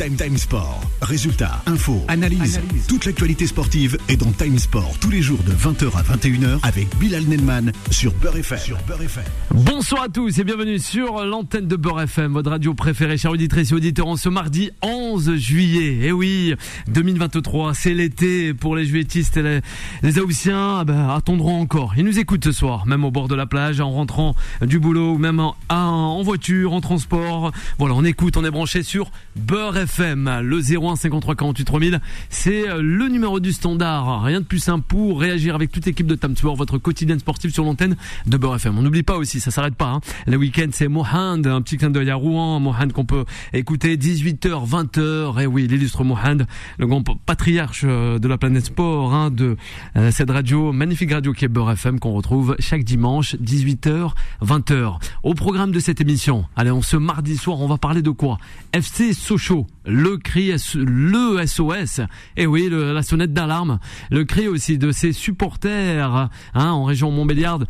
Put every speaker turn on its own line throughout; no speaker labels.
Time Time Sport. Résultats, infos, analyse. Toute l'actualité sportive est dans Time Sport tous les jours de 20h à 21h avec Bilal Nenman sur Beurre FM. Sur Beurre FM.
Bonsoir à tous et bienvenue sur l'antenne de Beurre FM, votre radio préférée, chers auditrices et auditeurs, en ce mardi 11 juillet. Eh oui, 2023, c'est l'été pour les juilletistes et les, les Aoussiens. Ah ben, attendront encore. Ils nous écoutent ce soir, même au bord de la plage, en rentrant du boulot ou même en, en voiture, en transport. Voilà, on écoute, on est branché sur Beurre FM. Le 01 53 48 3000, c'est le numéro du standard. Rien de plus simple pour réagir avec toute l'équipe de Sport, votre quotidien sportif sur l'antenne de Beurre FM. On n'oublie pas aussi, ça s'arrête pas. Hein. Le week-end, c'est Mohand, un petit clin d'œil à Rouen. Mohand qu'on peut écouter 18h, 20h. Et oui, l'illustre Mohand, le grand patriarche de la planète sport, hein, de euh, cette radio, magnifique radio qui est Beurre FM, qu'on retrouve chaque dimanche, 18h, 20h. Au programme de cette émission, allez, on ce mardi soir, on va parler de quoi? FC Sochaux, le cri, le SOS. Et oui, le, la sonnette d'alarme. Le cri aussi de ses supporters, hein, en région Montbéliarde.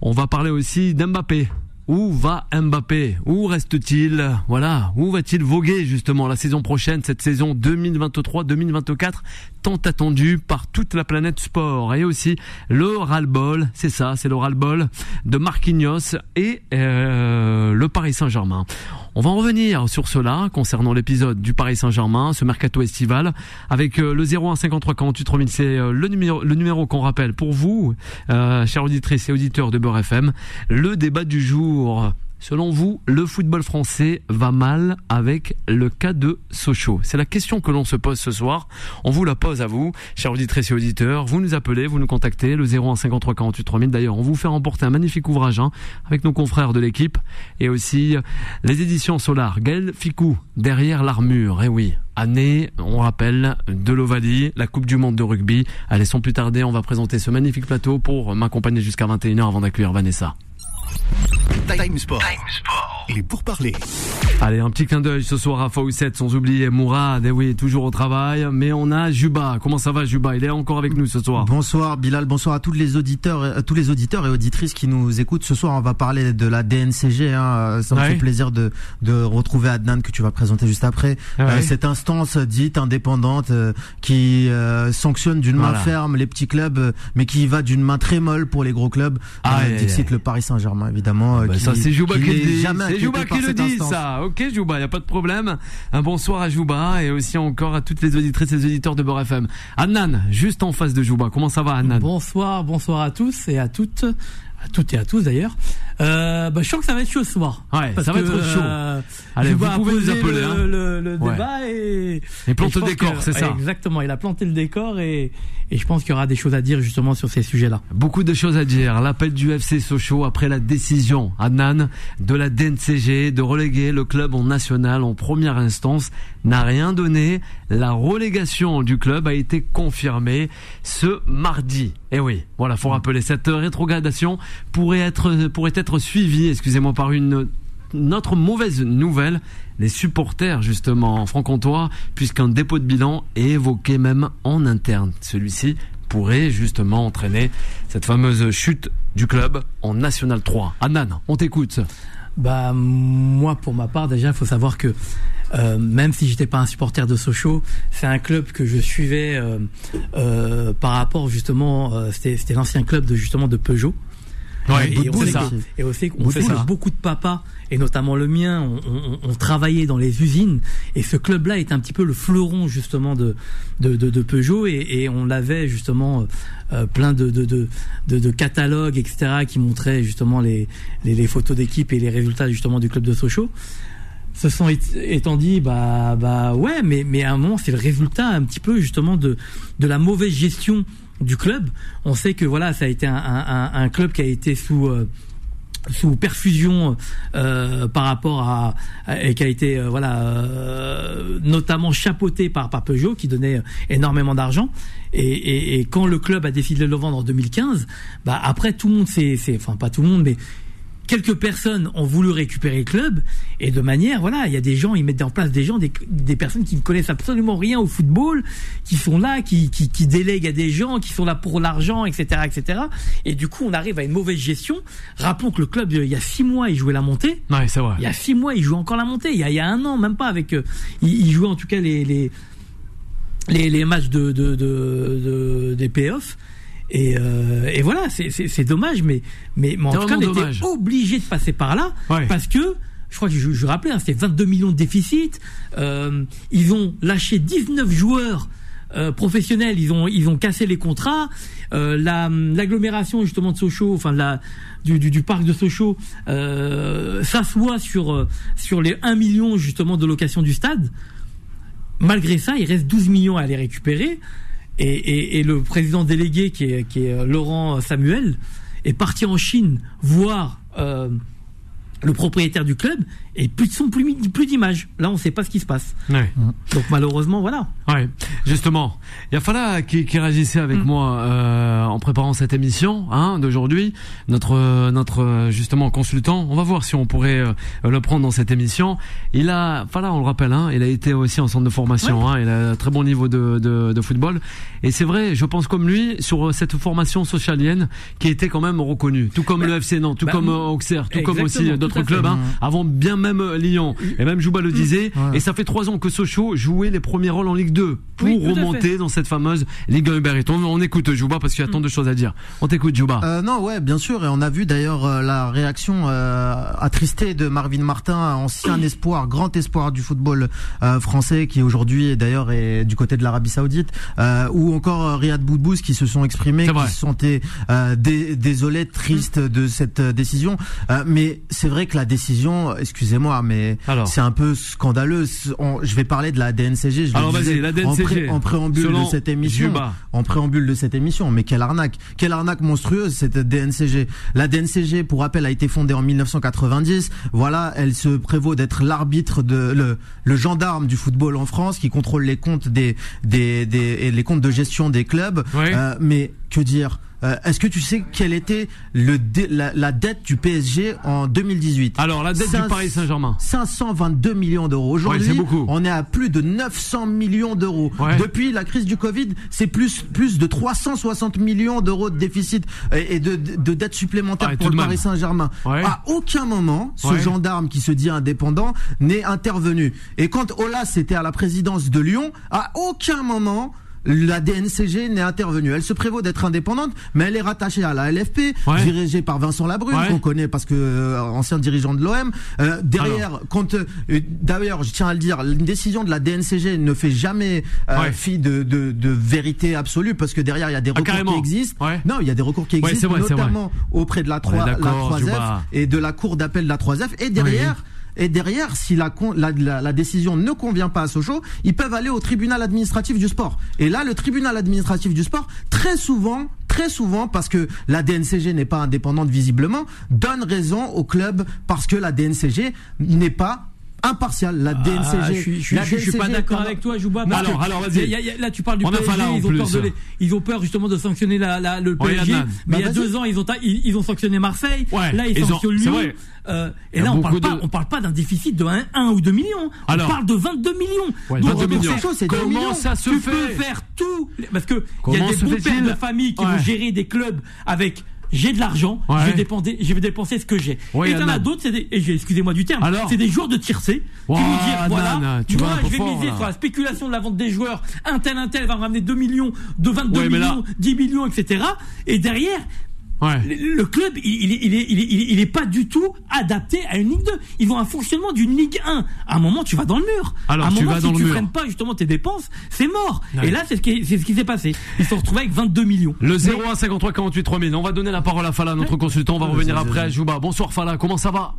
On va parler aussi d'Mbappé. Où va Mbappé? Où reste-t-il? Voilà, où va-t-il voguer justement la saison prochaine, cette saison 2023-2024, tant attendue par toute la planète sport Et aussi le ras-le-bol, c'est ça, c'est le ras-le-bol de Marquinhos et euh, le Paris Saint-Germain. On va en revenir sur cela concernant l'épisode du Paris Saint-Germain, ce mercato estival, avec euh, le 01 53 48 3000. C'est euh, le numéro, le numéro qu'on rappelle pour vous, chers auditrices et auditeurs de Beurre FM. Le débat du jour. Selon vous, le football français va mal avec le cas de Sochaux? C'est la question que l'on se pose ce soir. On vous la pose à vous, chers auditrices et auditeurs. Vous nous appelez, vous nous contactez, le 01 53 48 3000. D'ailleurs, on vous fait remporter un magnifique ouvrage hein, avec nos confrères de l'équipe et aussi les éditions Solar. Gaël Ficou, derrière l'armure. Eh oui, année, on rappelle, de l'Ovalie, la Coupe du Monde de rugby. Allez, sans plus tarder, on va présenter ce magnifique plateau pour m'accompagner jusqu'à 21h avant d'accueillir Vanessa.
Time Sport. Et pour parler.
Allez, un petit clin d'œil ce soir à Fawcett, sans oublier Mourad, et oui, toujours au travail. Mais on a Juba. Comment ça va, Juba? Il est encore avec nous ce soir.
Bonsoir, Bilal. Bonsoir à tous les auditeurs, euh, tous les auditeurs et auditrices qui nous écoutent. Ce soir, on va parler de la DNCG. Hein. Ça me
Ouais.
fait plaisir de, de retrouver Adnan que tu vas présenter juste après.
Ouais.
Euh, cette instance dite indépendante euh, qui euh, sanctionne d'une main ferme les petits clubs, euh, mais qui va d'une main très molle pour les gros clubs.
Ah,
Euh,
ouais,
Dixit le Paris Saint-Germain, évidemment. euh,
Bah,
qui-
ça c'est Jouba qui,
n'est
le dit.
jamais
Jouba qui le dit
instance.
ça. Ok Jouba, y a pas de problème. Un bonsoir à Jouba et aussi encore à toutes les auditrices et les auditeurs de Beurre FM. Annan, juste en face de Jouba. Comment ça va Annan?
Bonsoir, bonsoir à tous et à toutes, à toutes et à tous d'ailleurs. Euh, bah, je sens que ça va être chaud ce soir.
Ouais,
Parce
ça va
que,
être chaud.
euh,
Allez, vous pouvez nous appeler,
le,
hein.
le, le
Ouais.
débat et,
Et plante le décor, c'est ça.
Exactement, il a planté le décor et, et je pense qu'il y aura des choses à dire justement sur ces sujets-là.
Beaucoup de choses à dire. L'appel du FC Sochaux après la décision, Annan, de la DNCG de reléguer le club en national en première instance n'a rien donné. La relégation du club a été confirmée ce mardi. Et oui, voilà, faut rappeler cette rétrogradation pourrait être pourrait être suivie, excusez-moi, par une autre mauvaise nouvelle, les supporters justement franc-comtois, puisqu'un dépôt de bilan est évoqué même en interne. Celui-ci pourrait justement entraîner cette fameuse chute du club en National 3. Anan, on t'écoute.
Bah moi pour ma part déjà il faut savoir que euh, même si j'étais pas un supporter de Sochaux, c'est un club que je suivais euh, euh, par rapport justement euh, c'était c'était l'ancien club de justement de Peugeot.
Ouais,
et, on
Boutboul,
sait
ça.
et aussi on
Boutboul,
sait beaucoup de papas et notamment le mien ont on, on travaillait dans les usines et ce club là est un petit peu le fleuron justement de de, de, de Peugeot et, et on l'avait justement euh, plein de de, de, catalogues etc qui montraient justement les les, les photos d'équipe et les résultats justement du club de Sochaux. Ce sont étant dit bah bah ouais mais mais à un moment c'est le résultat un petit peu justement de de la mauvaise gestion du club. On sait que voilà ça a été un, un- un club qui a été sous euh, sous perfusion euh, par rapport à, et qui a été euh, voilà euh, notamment chapeauté par par Peugeot qui donnait énormément d'argent. Et, et, et quand le club a décidé de le vendre en 2015 bah après tout le monde s'est- enfin pas tout le monde mais quelques personnes ont voulu récupérer le club et de manière, voilà, il y a des gens, ils mettent en place des gens, des, des personnes qui ne connaissent absolument rien au football, qui sont là, qui, qui, qui délèguent à des gens, qui sont là pour l'argent, etc., etc. Et du coup, on arrive à une mauvaise gestion. Rappelons que le club, il y a six mois, il jouait la montée.
Ouais, c'est vrai.
Il y a six mois, il joue encore la montée. Il y a, il y a un an, même pas avec. euh, il, il jouait en tout cas les les les, les matchs de, de, de, de- des playoffs. Et, euh, et voilà, c'est- c'est c'est dommage, mais mais, mais en
C'est
tout cas, on était obligé de passer par là
Ouais.
parce que. Je crois que je, je rappelais, hein, c'était 22 millions de déficit. Euh, ils ont lâché 19 joueurs euh, professionnels. Ils ont ils ont cassé les contrats. Euh, la l'agglomération justement de Sochaux, enfin la du, du, du parc de Sochaux, euh, s'assoit sur euh, sur les 1 million justement de location du stade. Malgré ça, il reste 12 millions à les récupérer. Et, le président délégué, qui est, qui est euh, Laurent Samuel, est parti en Chine voir euh, le propriétaire du club et plus de son, plus, plus d'image. Là, on ne sait pas ce qui se passe.
Ouais.
Donc malheureusement, voilà.
Ouais, justement, il y a Fala qui, qui réagissait avec
Mm.
moi euh, en préparant cette émission hein, d'aujourd'hui. Notre euh, notre euh, justement consultant, on va voir si on pourrait euh, le prendre dans cette émission. Il a, Fala, on le rappelle, hein, il a été aussi en centre de formation. Hein, il a un très bon niveau de, de, de football. Et c'est vrai, je pense comme lui sur euh, cette formation socialienne qui était quand même reconnue, tout comme
Bah,
le FC Nantes, tout
bah,
comme Auxerre, tout comme aussi d'autres clubs. Hein, avant bien même euh, Lyon et même Jouba le disait.
Ouais.
Et ça fait trois ans que Sochaux jouait les premiers rôles en Ligue 2 pour
Oui,
remonter dans cette fameuse Ligue 1 Uber. On, on écoute Jouba parce qu'il y a tant de choses à dire. On t'écoute Jouba.
Euh, non, ouais, bien sûr, et on a vu d'ailleurs euh, la réaction euh, attristée de Marvin Martin, ancien espoir, grand espoir du football euh, français, qui aujourd'hui d'ailleurs est du côté de l'Arabie Saoudite, euh, ou encore euh, Riyad Boudbouz qui se sont exprimés, qui se sentaient euh, dé- désolés, tristes de cette décision. Euh, mais c'est vrai que la décision, excusez-moi, mais c'est un peu scandaleux. On- je vais parler de la DNCG. Je
Alors, vas-y,
disais
la
en,
DNCG.
en préambule de cette émission
Juba.
en préambule de cette émission. Mais quelle arnaque Quelle arnaque monstrueuse cette DNCG La DNCG, pour rappel, a été fondée en 1990. Voilà, elle se prévaut d'être l'arbitre de le, le gendarme du football en France, qui contrôle les comptes des des, des et les comptes de gestion des clubs. Euh, mais que dire Euh, Est-ce que tu sais quelle était le dé- la, la dette du PSG en 2018
Alors la dette
Cinq-
du Paris Saint-Germain.
522 millions d'euros. Aujourd'hui,
Ouais,
on est à plus de 900 millions d'euros.
Ouais.
Depuis la crise du Covid, c'est plus plus de 360 millions d'euros de déficit et et de, de, de dettes supplémentaires
Ouais,
pour le Paris. Saint-Germain.
Ouais.
À aucun moment, ce gendarme qui se dit indépendant n'est intervenu. Et quand Olas était à la présidence de Lyon, à aucun moment la DNCG n'est intervenue. Elle se prévaut d'être indépendante, mais elle est rattachée à la LFP,
Ouais.
dirigée par Vincent Labrune,
Ouais.
qu'on connaît parce que euh, ancien dirigeant de l'OM. Euh, derrière, quand euh, d'ailleurs, je tiens à le dire, une décision de la DNCG ne fait jamais euh,
Ouais.
fi de, de, de vérité absolue parce que derrière il y a des recours
Ah, carrément.
qui existent. Non, il y a des recours qui existent,
vrai,
notamment auprès de la,
On est
3, la
d'accord,
3F
Juba.
et de la cour d'appel de la 3F. Et derrière. Et derrière, si la, décision ne convient pas à Sochaux, ils peuvent aller au tribunal administratif du sport. Et là, le tribunal administratif du sport, très souvent, très souvent, parce que la DNCG n'est pas indépendante visiblement, donne raison au club parce que la DNCG n'est pas impartiale. La DNCG,
Ah, je suis, je
la
je suis pas
DNCG
d'accord avec toi, Jouba.
Alors, alors, vas-y.
là, tu parles du
On
PSG. Ils, ont peur de ils ont peur justement de sanctionner la, la- le
Ouais,
PSG.
Yann.
mais il y a
Bah,
deux ans, ils ont, ils, ils ont sanctionné Marseille.
Ouais,
là, ils,
ils
sanctionnent Lyon. Euh, et là, on parle,
beaucoup
pas,
de-
on parle pas d'un déficit de 1, ou 2 millions.
Alors.
on parle de 22 millions.
Ouais,
Donc,
22
pour
millions.
deux
Comment
millions.
ça se
tu
fait
peux faire tout. Parce que il y a des bons pères de famille qui
Ouais.
vont gérer des clubs avec j'ai de l'argent,
Ouais.
je, vais dépenser, je vais dépenser ce que j'ai.
Ouais,
et t'en as d'autres, c'est des- excusez-moi du terme, c'est des joueurs de tiercé qui
Ouais,
vont dire voilà,
tu
moi je vais
fort,
miser
là.
sur la spéculation de la vente des joueurs, un tel, un tel va me ramener 2 millions, de 22
Ouais, mais là-
millions, 10 millions, etc. Et derrière,
Ouais.
le le club, il, il, est- il, est, il, est, il est- pas du tout adapté à une Ligue 2. Ils ont un fonctionnement d'une Ligue 1. À un moment, tu vas dans le mur.
Alors,
à un
tu
moment,
vas
si
dans le
tu freines pas justement tes dépenses, c'est mort.
Ouais.
Et là, c'est ce qui, c'est ce qui s'est passé. Ils se sont retrouvés avec 22 millions.
Le 01 53 48 3000. On va donner la parole à Fala, notre consultant. On va revenir après à Jouba. Bonsoir Fala, comment ça va?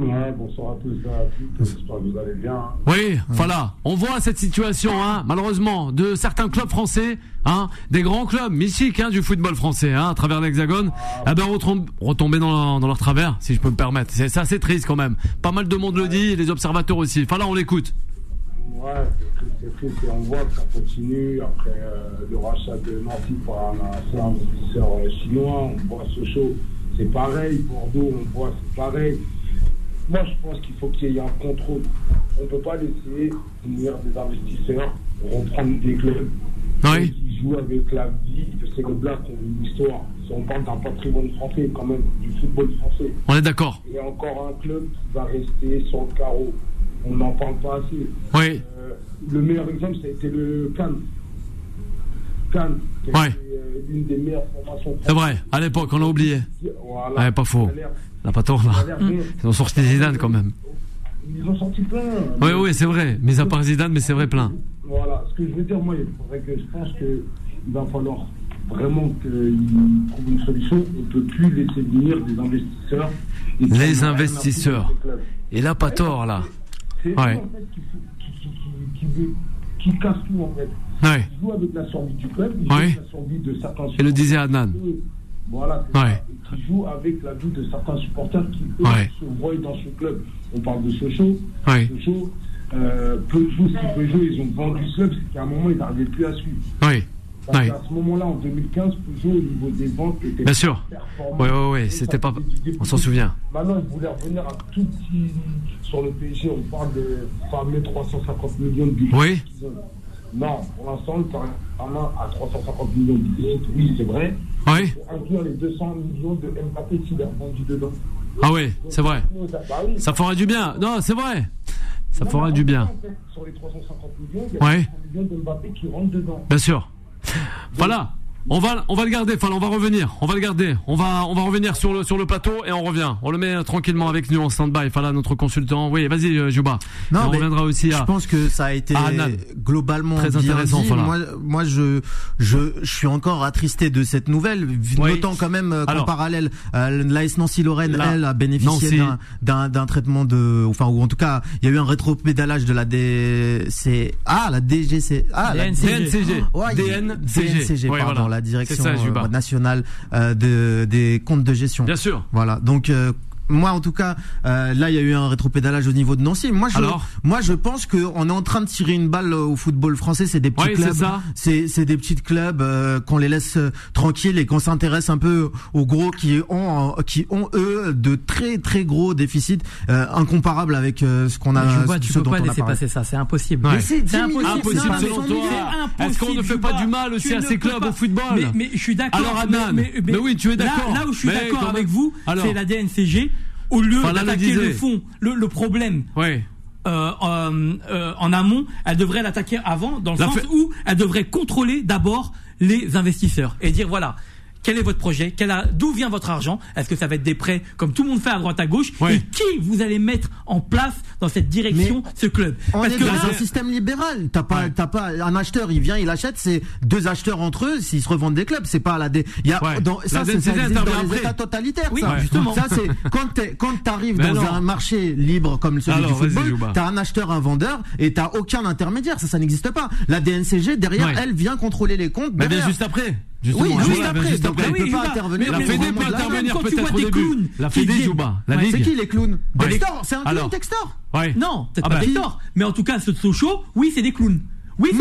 Ouais, bonsoir à tous et à toutes. J'espère que vous allez bien.
Oui, Fala, on voit cette situation, hein, malheureusement, de certains clubs français, hein, des grands clubs mythiques hein, du football français, hein, à travers l'Hexagone, eh ben, retom- retomber dans, dans leur travers, si je peux me permettre. C'est assez triste quand même. Pas mal de monde le dit, et les observateurs aussi. Fala, on l'écoute.
Ouais, c'est triste, c'est triste et on voit que ça continue après euh, le rachat de Nancy par un, investisseur chinois. On voit Sochaux, c'est pareil. Bordeaux, on voit, c'est pareil. Moi, je pense qu'il faut qu'il y ait un contrôle. On ne peut pas laisser venir des investisseurs reprendre des clubs
Oui.
qui jouent avec la vie de ces clubs-là qui ont une histoire. Si on parle d'un patrimoine français, quand même, du football français.
On est d'accord.
Il y a encore un club qui va rester sur le carreau. On n'en parle pas assez.
Oui.
Euh, le meilleur exemple, ça a été le Cannes. Cannes, qui a
Ouais.
été, euh, l'une des meilleures formations
C'est vrai. À l'époque, on l'a oublié.
Voilà.
Ouais, pas faux.
A l'air-
La pas tort là.
a.
Ils ont sorti Zidane quand même.
Ils ont sorti plein.
Oui, oui, c'est vrai. Mais à part Zidane, mais c'est vrai plein.
Voilà. Ce que je veux dire, moi, il faudrait que je pense qu'il va falloir vraiment qu'ils trouvent une solution. On ne peut plus laisser venir des investisseurs.
Les investisseurs. Et là, pas tort là.
C'est
Ouais.
en fait, qui, qui, qui casse tout, en fait.
Ouais.
Ils jouent avec la survie du club,
Ouais.
jouent avec la survie de certains
Et le disait Adnan.
Voilà, qui jouent avec la vie de certains supporters qui, eux, se voient dans ce club. On parle de Sochaux.
Oui.
Sochaux, euh, Peugeot, si Peugeot, ils ont vendu ce club, c'est qu'à un moment, ils n'arrivaient plus à suivre.
Oui.
Parce
Oui.
qu'à ce moment-là, en 2015, Peugeot, au niveau des ventes, était
Bien sûr. Oui, oui, oui. C'était pas. On s'en souvient.
Maintenant, ils voulaient revenir un tout petit sur le PSG. On parle de fameux 350 millions de déficit
Oui.
ont. Non, pour l'instant, le Saint-Germain a 350 millions de déficit. Oui, c'est vrai.
Oui.
Pour inclure les 200 millions de Mbappé s'il est vendu dedans.
Ah oui, c'est vrai.
Bah.
Ça fera du bien. Non, c'est vrai. Ça
Non,
fera du
en
bien.
fait, Sur les 350 millions, il y a
Ouais.
200 millions de Mbappé qui rentrent dedans.
Bien sûr. Voilà. On va, on va le garder. Enfin, on va revenir. On va le garder. On va, on va revenir sur le, sur le plateau et on revient. On le met euh, tranquillement avec nous en stand-by. Enfin, notre consultant. Oui, vas-y, euh, Juba.
Non,
on reviendra aussi
Je
à.
pense que ça a été globalement
Très intéressant, voilà.
Moi, moi, je, je, je suis encore attristé de cette nouvelle,
Oui.
notant quand même euh, qu'en parallèle, euh, l'AS Nancy Lorraine,
Là.
elle, a bénéficié d'un- d'un traitement de, enfin, ou en tout cas, il y a eu un rétropédalage de la DC, ah, la DGC, ah, la
DNCG.
DNCG.
Ouais,
DNCG.
DNCG,
Ouais,
pardon,
voilà.
la direction
ça,
euh, nationale euh, de, des comptes de gestion.
Bien sûr.
Voilà. Donc euh, moi en tout cas, euh, là il y a eu un rétropédalage au niveau de Nancy. Moi je,
Alors
moi je pense qu'on est en train de tirer une balle au football français. C'est des petits
Oui, c'est
clubs,
ça.
c'est c'est des petits clubs euh, qu'on les laisse euh, tranquilles et qu'on s'intéresse un peu aux gros qui ont euh, qui ont eux de très très gros déficits euh, incomparables avec euh, ce qu'on a.
je vois, tu
ce
peux
dont
pas
on
laisser passer ça, c'est impossible.
Ouais.
Mais c'est 10 millions,
Impossible
c'est
selon
500
toi. Est-ce qu'on ne fait pas du mal aussi
Tu
à ces clubs
pas.
au football
mais, mais je suis d'accord.
Alors,
mais-
Adnan,
mais,
mais oui, tu es
là-
d'accord.
Là, où je suis
Mais
d'accord avec vous, c'est la DNCG. Au lieu
le
d'attaquer le fond, le, le problème euh, euh, euh, en amont, elle devrait l'attaquer avant, dans le
La
sens où elle devrait contrôler d'abord les investisseurs et dire voilà. Quel est votre projet? D'où vient votre argent? Est-ce que ça va être des prêts comme tout le monde fait à droite à gauche?
Ouais.
Et qui vous allez mettre en place dans cette direction ce club?
On
Parce
est
que
dans un système libéral. T'as pas,
Ouais.
pas un acheteur, il vient, il achète. C'est deux acheteurs entre eux. S'ils se revendent des clubs, c'est pas la dé. Il y a
Ouais.
dans, ça, c'est dans les. États totalitaires.
Oui,
ça.
Justement.
Ça c'est quand t'es, quand t'arrives dans
non.
un marché libre comme celui
Alors,
du football, t'as un acheteur, un vendeur, et t'as aucun intermédiaire. Ça, ça n'existe pas. La DNCG derrière, elle vient contrôler les comptes.
Mais bien juste après. Justement,
Oui, juste après.
juste
Donc,
après.
elle peut
Oui,
pas intervenir.
La
Mais-
Fédé peut intervenir
quand tu
peut-être
vois
au
des
début.
clowns
La
qui
Fédé joue.
C'est qui les clowns? Dextor, c'est un clown.
Ouais.
Non, peut-être
Ah
pas
bah.
des torts, mais en tout cas, ce Sochaux, oui, c'est des clowns. Oui, c'est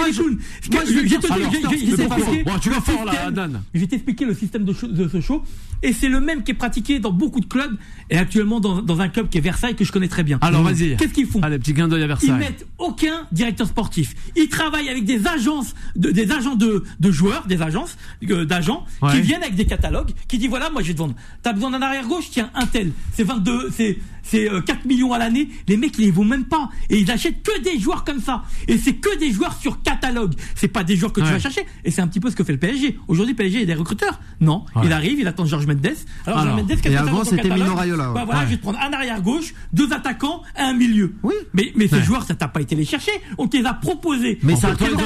tu vas
le
fort, là,
système-
Adnan.
Je vais t'expliquer le système de, de Sochaux. Et c'est le même qui est pratiqué dans beaucoup de clubs et actuellement dans, dans un club qui est Versailles que je connais très bien.
Alors, vas-y.
Qu'est-ce qu'ils font
Allez, petit gain d'œil à
Ils
Versailles.
mettent aucun directeur sportif. Ils travaillent avec des agences, de- des agents de, de joueurs, des agences euh, d'agents
Ouais.
qui viennent avec des catalogues, qui disent voilà, moi je vais te vendre. T'as besoin d'un arrière gauche, tiens un tel. C'est 22, c'est c'est euh, 4 millions à l'année. Les mecs ils les vont même pas et ils achètent que des joueurs comme ça. Et c'est que des joueurs sur catalogue. C'est pas des joueurs que tu vas chercher. Et c'est un petit peu ce que fait le PSG. Aujourd'hui PSG il y a des recruteurs. Non,
Ouais.
il arrive, il attend Georges Mendes. Alors,
Alors,
Georges Mendes, qu'est-ce
et avant, c'était Mino Raiola, ouais.
Bah voilà,
Ouais.
je vais te prendre un arrière gauche, deux attaquants, un milieu.
Oui.
Mais mais ces
Ouais.
joueurs ça t'a pas été les chercher. On te les a proposés.
Mais ça a toujours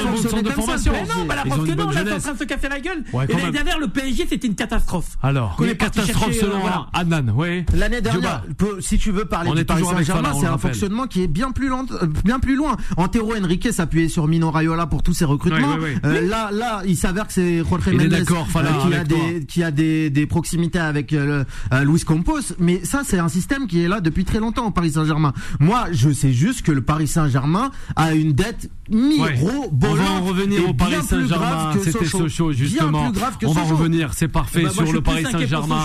de formation.
le
Mais
PSG.
non, bah la preuve
une
que non, là, c'est en train de se casser la gueule. Et
quand
l'année dernière, le PSG, c'était une catastrophe.
Alors,
est parti
catastrophe selon
euh.
Adnan, oui.
L'année dernière, si tu veux parler
On
du Paris Saint-Germain, c'est un fonctionnement qui est bien plus lent, euh, bien plus loin. Antero Henrique s'appuyait sur Mino Raiola pour tous ses recrutements.
Oui, oui, oui.
Euh, là, là, il s'avère que c'est Jorge
Il
Mendes
Fala,
euh, qui a des qui a des, des proximités avec euh, le- euh, Luis Campos. Mais ça, c'est un système qui est là depuis très longtemps au Paris Saint-Germain. Moi, je sais juste que le Paris Saint-Germain a une dette
Ouais.
miro
On va en revenir au Paris Saint-Germain. C'était Sochaux, justement.
Bien plus grave que
On va
Sochaux.
revenir, c'est parfait,
Bah, moi,
sur
je
le Paris Saint-Germain.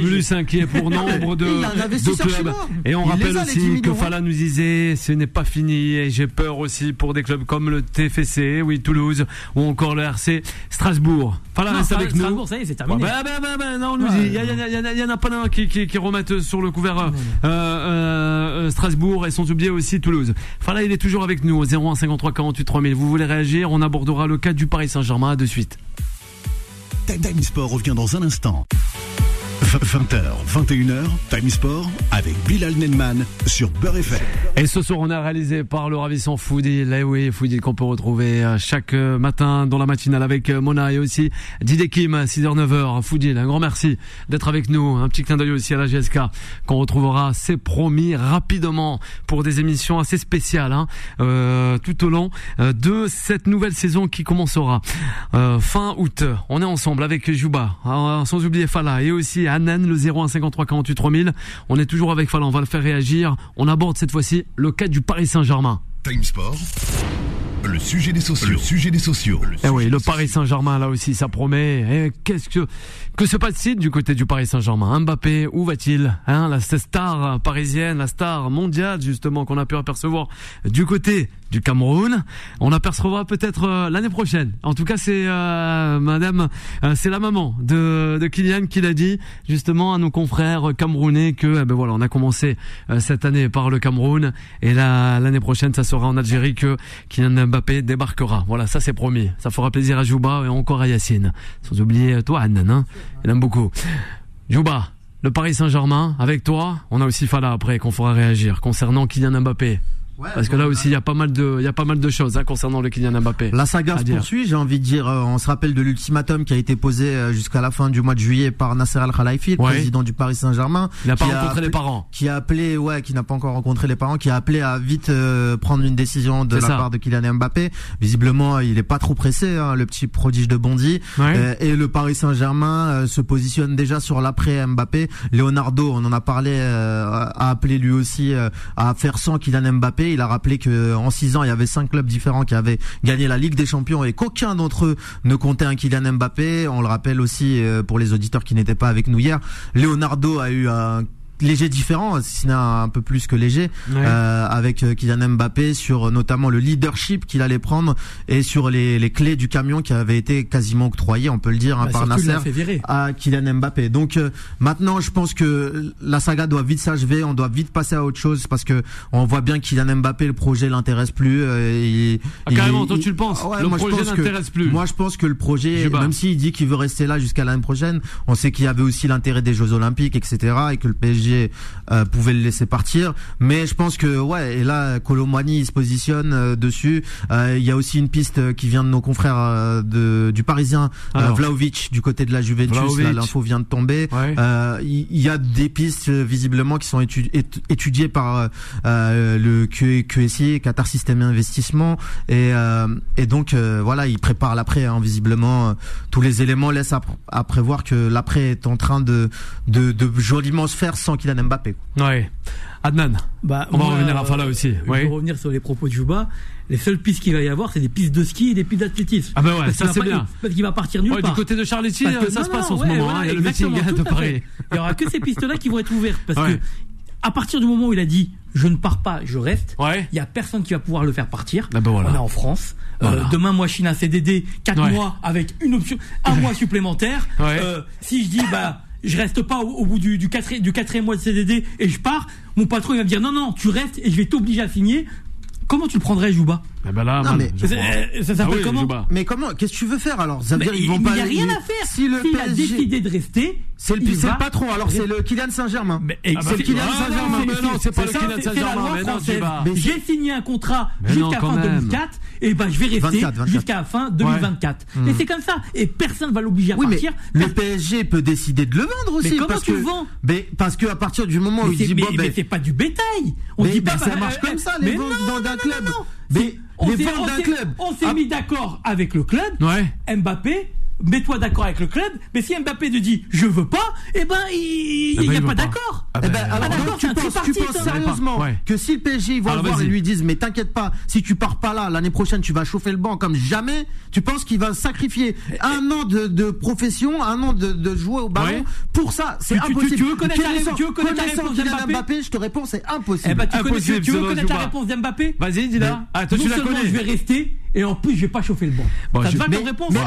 Plus inquiet pour nombre de, de clubs. Et on
Il
rappelle
les a, les 10
aussi que
hein.
Fala nous disait, ce n'est pas fini. Et j'ai peur aussi pour des clubs comme le TFC, oui, Toulouse, ou encore le RC Strasbourg. Fala
Non,
reste avec nous.
Strasbourg, ça y est, c'est terminé.
bah, bah, bah, bah, non, on nous dit, il y, en a pas un qui, qui, qui remettent sur le couvert euh, euh, euh, Strasbourg et sans oublier aussi Toulouse. Fala, il est toujours avec nous au 01 53 48 3000. Vous voulez réagir On abordera le cas du Paris Saint-Germain de suite.
Time Sport revient dans un instant. 20h, 21h, Time Sport avec Bilal Nenman sur Beurre FM.
Et ce soir, on a réalisé par le ravissant Foudil. Eh oui, Foudil qu'on peut retrouver euh, chaque euh, matin dans la matinale avec euh, Mona et aussi Didier Kim, 6h-9h. Foudil, un grand merci d'être avec nous. Un petit clin d'œil aussi à la GSK qu'on retrouvera, c'est promis, rapidement pour des émissions assez spéciales hein, euh, tout au long de cette nouvelle saison qui commencera fin août. On est ensemble avec Juba, hein, sans oublier Fala et aussi Anan, le 01 53 48 3000. On est toujours avec Fala, on va le faire réagir. On aborde cette fois-ci le cas du Paris Saint-Germain.
Time Sport, le sujet des sociaux. Le sujet des sociaux.
Eh oui, le Paris Saint-Germain là aussi, ça promet. Eh, qu'est-ce que que se passe-t-il du côté du Paris Saint-Germain? Mbappé, où va-t-il? Hein, la star parisienne, la star mondiale justement qu'on a pu apercevoir du côté du Cameroun. On apercevra peut-être euh, l'année prochaine. En tout cas, c'est euh, Madame, euh, c'est la maman de, de Kylian qui l'a dit justement à nos confrères camerounais que eh ben voilà, on a commencé euh, cette année par le Cameroun et là l'année prochaine, ça sera en Algérie que Kylian Mbappé débarquera. Voilà, ça c'est promis. Ça fera plaisir à Jouba et encore à Yacine. Sans oublier euh, toi, Anne. Hein Il aime beaucoup. Jouba. Le Paris Saint-Germain, avec toi, on a aussi Fala après qu'on fera réagir concernant Kylian Mbappé.
Ouais,
Parce que là aussi, il y a pas mal de, il y a pas mal de choses hein, concernant le Kylian Mbappé.
La saga se
dire.
poursuit, j'ai envie de dire. euh, On se rappelle de l'ultimatum qui a été posé euh, jusqu'à la fin du mois de juillet par Nasser Al Khelaifi, le
Ouais.
président du Paris Saint-Germain.
Il n'a pas rencontré les parents.
Qui a appelé, ouais, qui n'a pas encore rencontré les parents, qui a appelé à vite euh, prendre une décision de la
ça.
part de Kylian Mbappé. Visiblement, il est pas trop pressé, hein, le petit prodige de Bondy.
Ouais.
Euh, et le Paris Saint-Germain euh, se positionne déjà sur l'après Mbappé. Leonardo, on en a parlé, euh, a appelé lui aussi euh, à faire sans Kylian Mbappé. Il a rappelé que en six ans, il y avait cinq clubs différents qui avaient gagné la Ligue des Champions et qu'aucun d'entre eux ne comptait un Kylian Mbappé. On le rappelle aussi euh, pour les auditeurs qui n'étaient pas avec nous hier. Leonardo a eu un léger différent, si ce n'est un, peu plus que léger,
Ouais.
euh, avec euh, Kylian Mbappé sur notamment le leadership qu'il allait prendre et sur les, les clés du camion qui avaient été quasiment octroyées, on peut le dire, hein,
Bah,
par Nasser à Kylian Mbappé. Donc euh, maintenant, je pense que la saga doit vite s'achever, on doit vite passer à autre chose parce que on voit bien que Kylian Mbappé, le projet l'intéresse plus. euh, il-
Ah, carrément, toi, tu le penses.
Ouais,
Le
moi,
projet n'intéresse plus.
Moi, je pense que le projet, même s'il dit qu'il veut rester là jusqu'à l'année prochaine, on sait qu'il y avait aussi l'intérêt des Jeux Olympiques, etc., et que le PSG euh, pouvait le laisser partir. Mais je pense que ouais, et là, Colomani il se positionne euh, dessus. Euh, Il y a aussi une piste euh, qui vient de nos confrères euh, de, du Parisien, euh. Vlaovic, du côté de la Juventus. L'info vient de tomber.
Ouais.
Euh, Il il y, a des pistes visiblement qui sont étu- étu- étudiées par le QSI, Qatar Système Investissement, et, euh, et donc euh, voilà, il prépare l'après. Hein, visiblement, tous les éléments laissent à, à prévoir que l'après est en train de, de, de joliment se faire sans Kylian Mbappé.
Ouais. Adnan.
Bah,
On va
moi,
revenir à Fala
euh,
aussi,
Je
oui.
vais revenir sur les propos de Juba. Les seules pistes qu'il va y avoir, c'est des pistes de ski et des pistes d'athlétisme.
Ah bah ouais,
Parce
ça c'est bien.
Parce qu'il va partir nulle
Ouais, du
part.
côté de Charletti, ça
non,
se passe
non,
en ce
ouais,
moment.
voilà,
hein, Il y a le meeting de Paris.
Il y aura que ces pistes-là qui vont être ouvertes parce
Ouais.
que à partir du moment où il a dit je ne pars pas, je reste.
Ouais.
Il y a personne qui va pouvoir le faire partir.
Ah bah voilà.
On est en France. Euh, demain, moi, je signe un CDD 4
Ouais.
mois avec une option, un mois supplémentaire.
Ouais.
Euh, si je dis bah je reste pas au, bout du, du, quatrième, du quatrième mois de CDD et je pars, mon patron il va me dire non non tu restes et je vais t'obliger à signer. Comment tu le prendrais, Jouba?
Eh ben là,
Non, mais-
je
Ça,
Ah
s'appelle
oui,
comment.
Mais comment Qu'est-ce que tu veux faire alors Ça veut
Mais
dire ils vont
il
pas.
n'y a rien à faire.
Si le
S'il a
PSG
décidé de rester,
c'est le, c'est patron. Alors c'est le Kylian Saint-Germain.
Mais
Ah bah,
c'est le Kylian
ah,
Saint-Germain.
non, mais non, c'est pas le
ça,
Kylian
c'est- c'est la
Saint-Germain.
J'ai signé un contrat jusqu'à fin
même.
2004 et ben je vais rester
24, 24.
jusqu'à la fin 2024. Et c'est comme ça. Et personne va l'obliger à partir.
le PSG peut décider de le vendre aussi.
Mais comment tu
que,
le vends
mais Parce qu'à partir du moment où il dit
mais-
bon,
mais
ben,
c'est pas du bétail. On dit pas
mais ça
bah,
marche
euh,
comme ça, les
mais
ventes d'un
non,
club. Mais
on
les
s'est-
ventes d'un club.
On s'est
Ah.
mis d'accord avec le club.
Ouais.
Mbappé, mets-toi d'accord avec le club. Mais si Mbappé te dit je veux pas, eh ben il
Eh ben,
n'y a
il
pas d'accord.
Ah
Eh
ben,
ben, alors, donc, tu penses, tu penses
hein.
sérieusement
Ouais.
que si le PSG ils vont
Alors,
le voir et lui disent mais t'inquiète pas si tu pars pas là l'année prochaine tu vas chauffer le banc comme jamais tu penses qu'il va sacrifier un an de, de profession un an de, de jouer au ballon
Ouais.
pour ça? C'est
tu-
impossible
tu veux connaître la-
Connaissant-
tu veux connaître la
connaissant
réponse d'Mbappé?
Mbappé? Je te réponds c'est impossible
Eh ben, tu, connais,
Impossible,
tu, tu veux connaître la réponse d'Mbappé?
Vas-y, dis-la. Ah, toi, tu la
seulement
connais.
je vais rester et en plus je vais pas chauffer le banc.
Bon,
ça
je-
te va comme réponse
mais,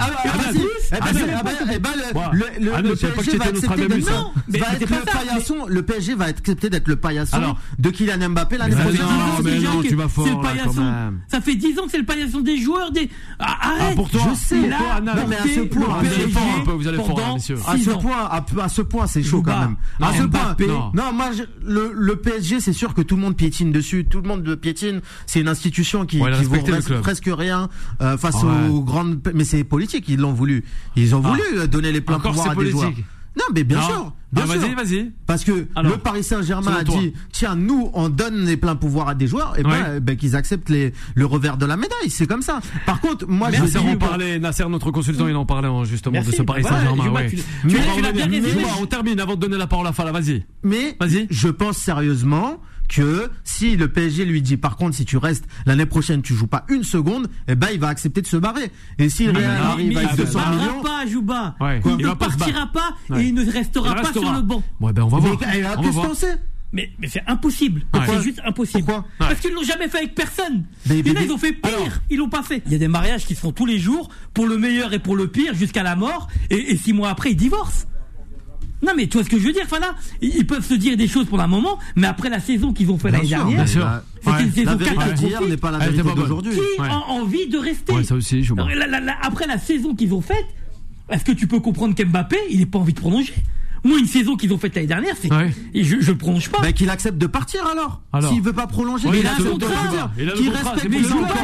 le-
non,
PSG va accepter d'être
Non, mais
va être le paillasson le PSG va accepter d'être le paillasson
Alors.
de Kylian Mbappé l'année prochaine?
non, non,
c'est le
là,
paillasson. Ça fait 10 ans que c'est le paillasson des joueurs. Des... Ah, arrête
Ah, toi.
Je sais, toi, Anna, mais à ce point, vous allez
fort un peu, vous allez fort,
pendant
messieurs.
À ce point, à, ce point, c'est chaud quand même.
Non,
À ce point, non, moi, le, PSG, c'est sûr que tout le monde piétine dessus. Tout le monde piétine. C'est une institution qui, vaut presque,
club.
Euh, face
Ouais.
aux grandes. Mais c'est politique. Ils l'ont voulu. Ils ont
Ah.
voulu euh, donner les pleins
Encore,
pouvoirs à des joueurs. Non, mais bien
Non.
sûr. Bien
Ah,
sûr.
Vas-y, vas-y.
Parce que
Alors,
le Paris Saint-Germain a dit tiens nous on donne les pleins pouvoirs à des joueurs et ben, ben, qu'ils acceptent les, le revers de la médaille c'est comme ça. Par contre moi je
Nasser en parlait, Nasser, notre consultant, il en parlait hein, justement
Merci,
de ce Paris
voilà,
Saint-Germain. Ouais.
tu- tu-
Mais
tu bien.
Juba, on termine avant de donner la parole à Fala, vas-y.
Mais
Vas-y.
je pense sérieusement que si le PSG lui dit par contre si tu restes l'année prochaine tu joues pas une seconde eh ben il va accepter de se barrer et s'il
Mais
Real
non,
arrive
mais
avec
il ne
200 millions
partira pas, Jouba.
Ouais.
Il
Il
ne
pas
partira pas
Ouais.
et il ne restera
Il
pas sur le banc.
Ouais, ben on va
mais
voir.
eh, à
On va
qu'est-ce
voir.
qu'on sait
Mais, mais c'est impossible.
Ouais.
C'est juste impossible.
Pourquoi
Parce qu'ils l'ont jamais fait avec personne.
Mais- mais-
ils ont fait pire.
Alors.
ils l'ont pas fait. Il y a des mariages qui se font tous les jours pour le meilleur et pour le pire jusqu'à la mort. Et, et six mois après, ils divorcent. Non mais tu vois ce que je veux dire, enfin là, ils peuvent se dire des choses pendant un moment, mais après la saison qu'ils ont fait l'année dernière,
bien sûr.
la-
c'était
Ouais.
une saison
la vérité d'hier
catastrophique.
n'est pas la vérité d'aujourd'hui
Qui
Ouais.
a envie de rester
Ouais, ça aussi, Jouba.
La- la- la- Après la saison qu'ils ont faite, est-ce que tu peux comprendre qu'Mbappé, il n'a pas envie de prolonger? Moi, une saison qu'ils ont faite l'année dernière, c'est
Ouais.
et je, je le prolonge pas.
Ben, qu'il accepte de partir alors.
Alors.
S'il veut pas prolonger,
Oui,
qu'il
il a un contrat.
Il a
Qu'il respecte
mais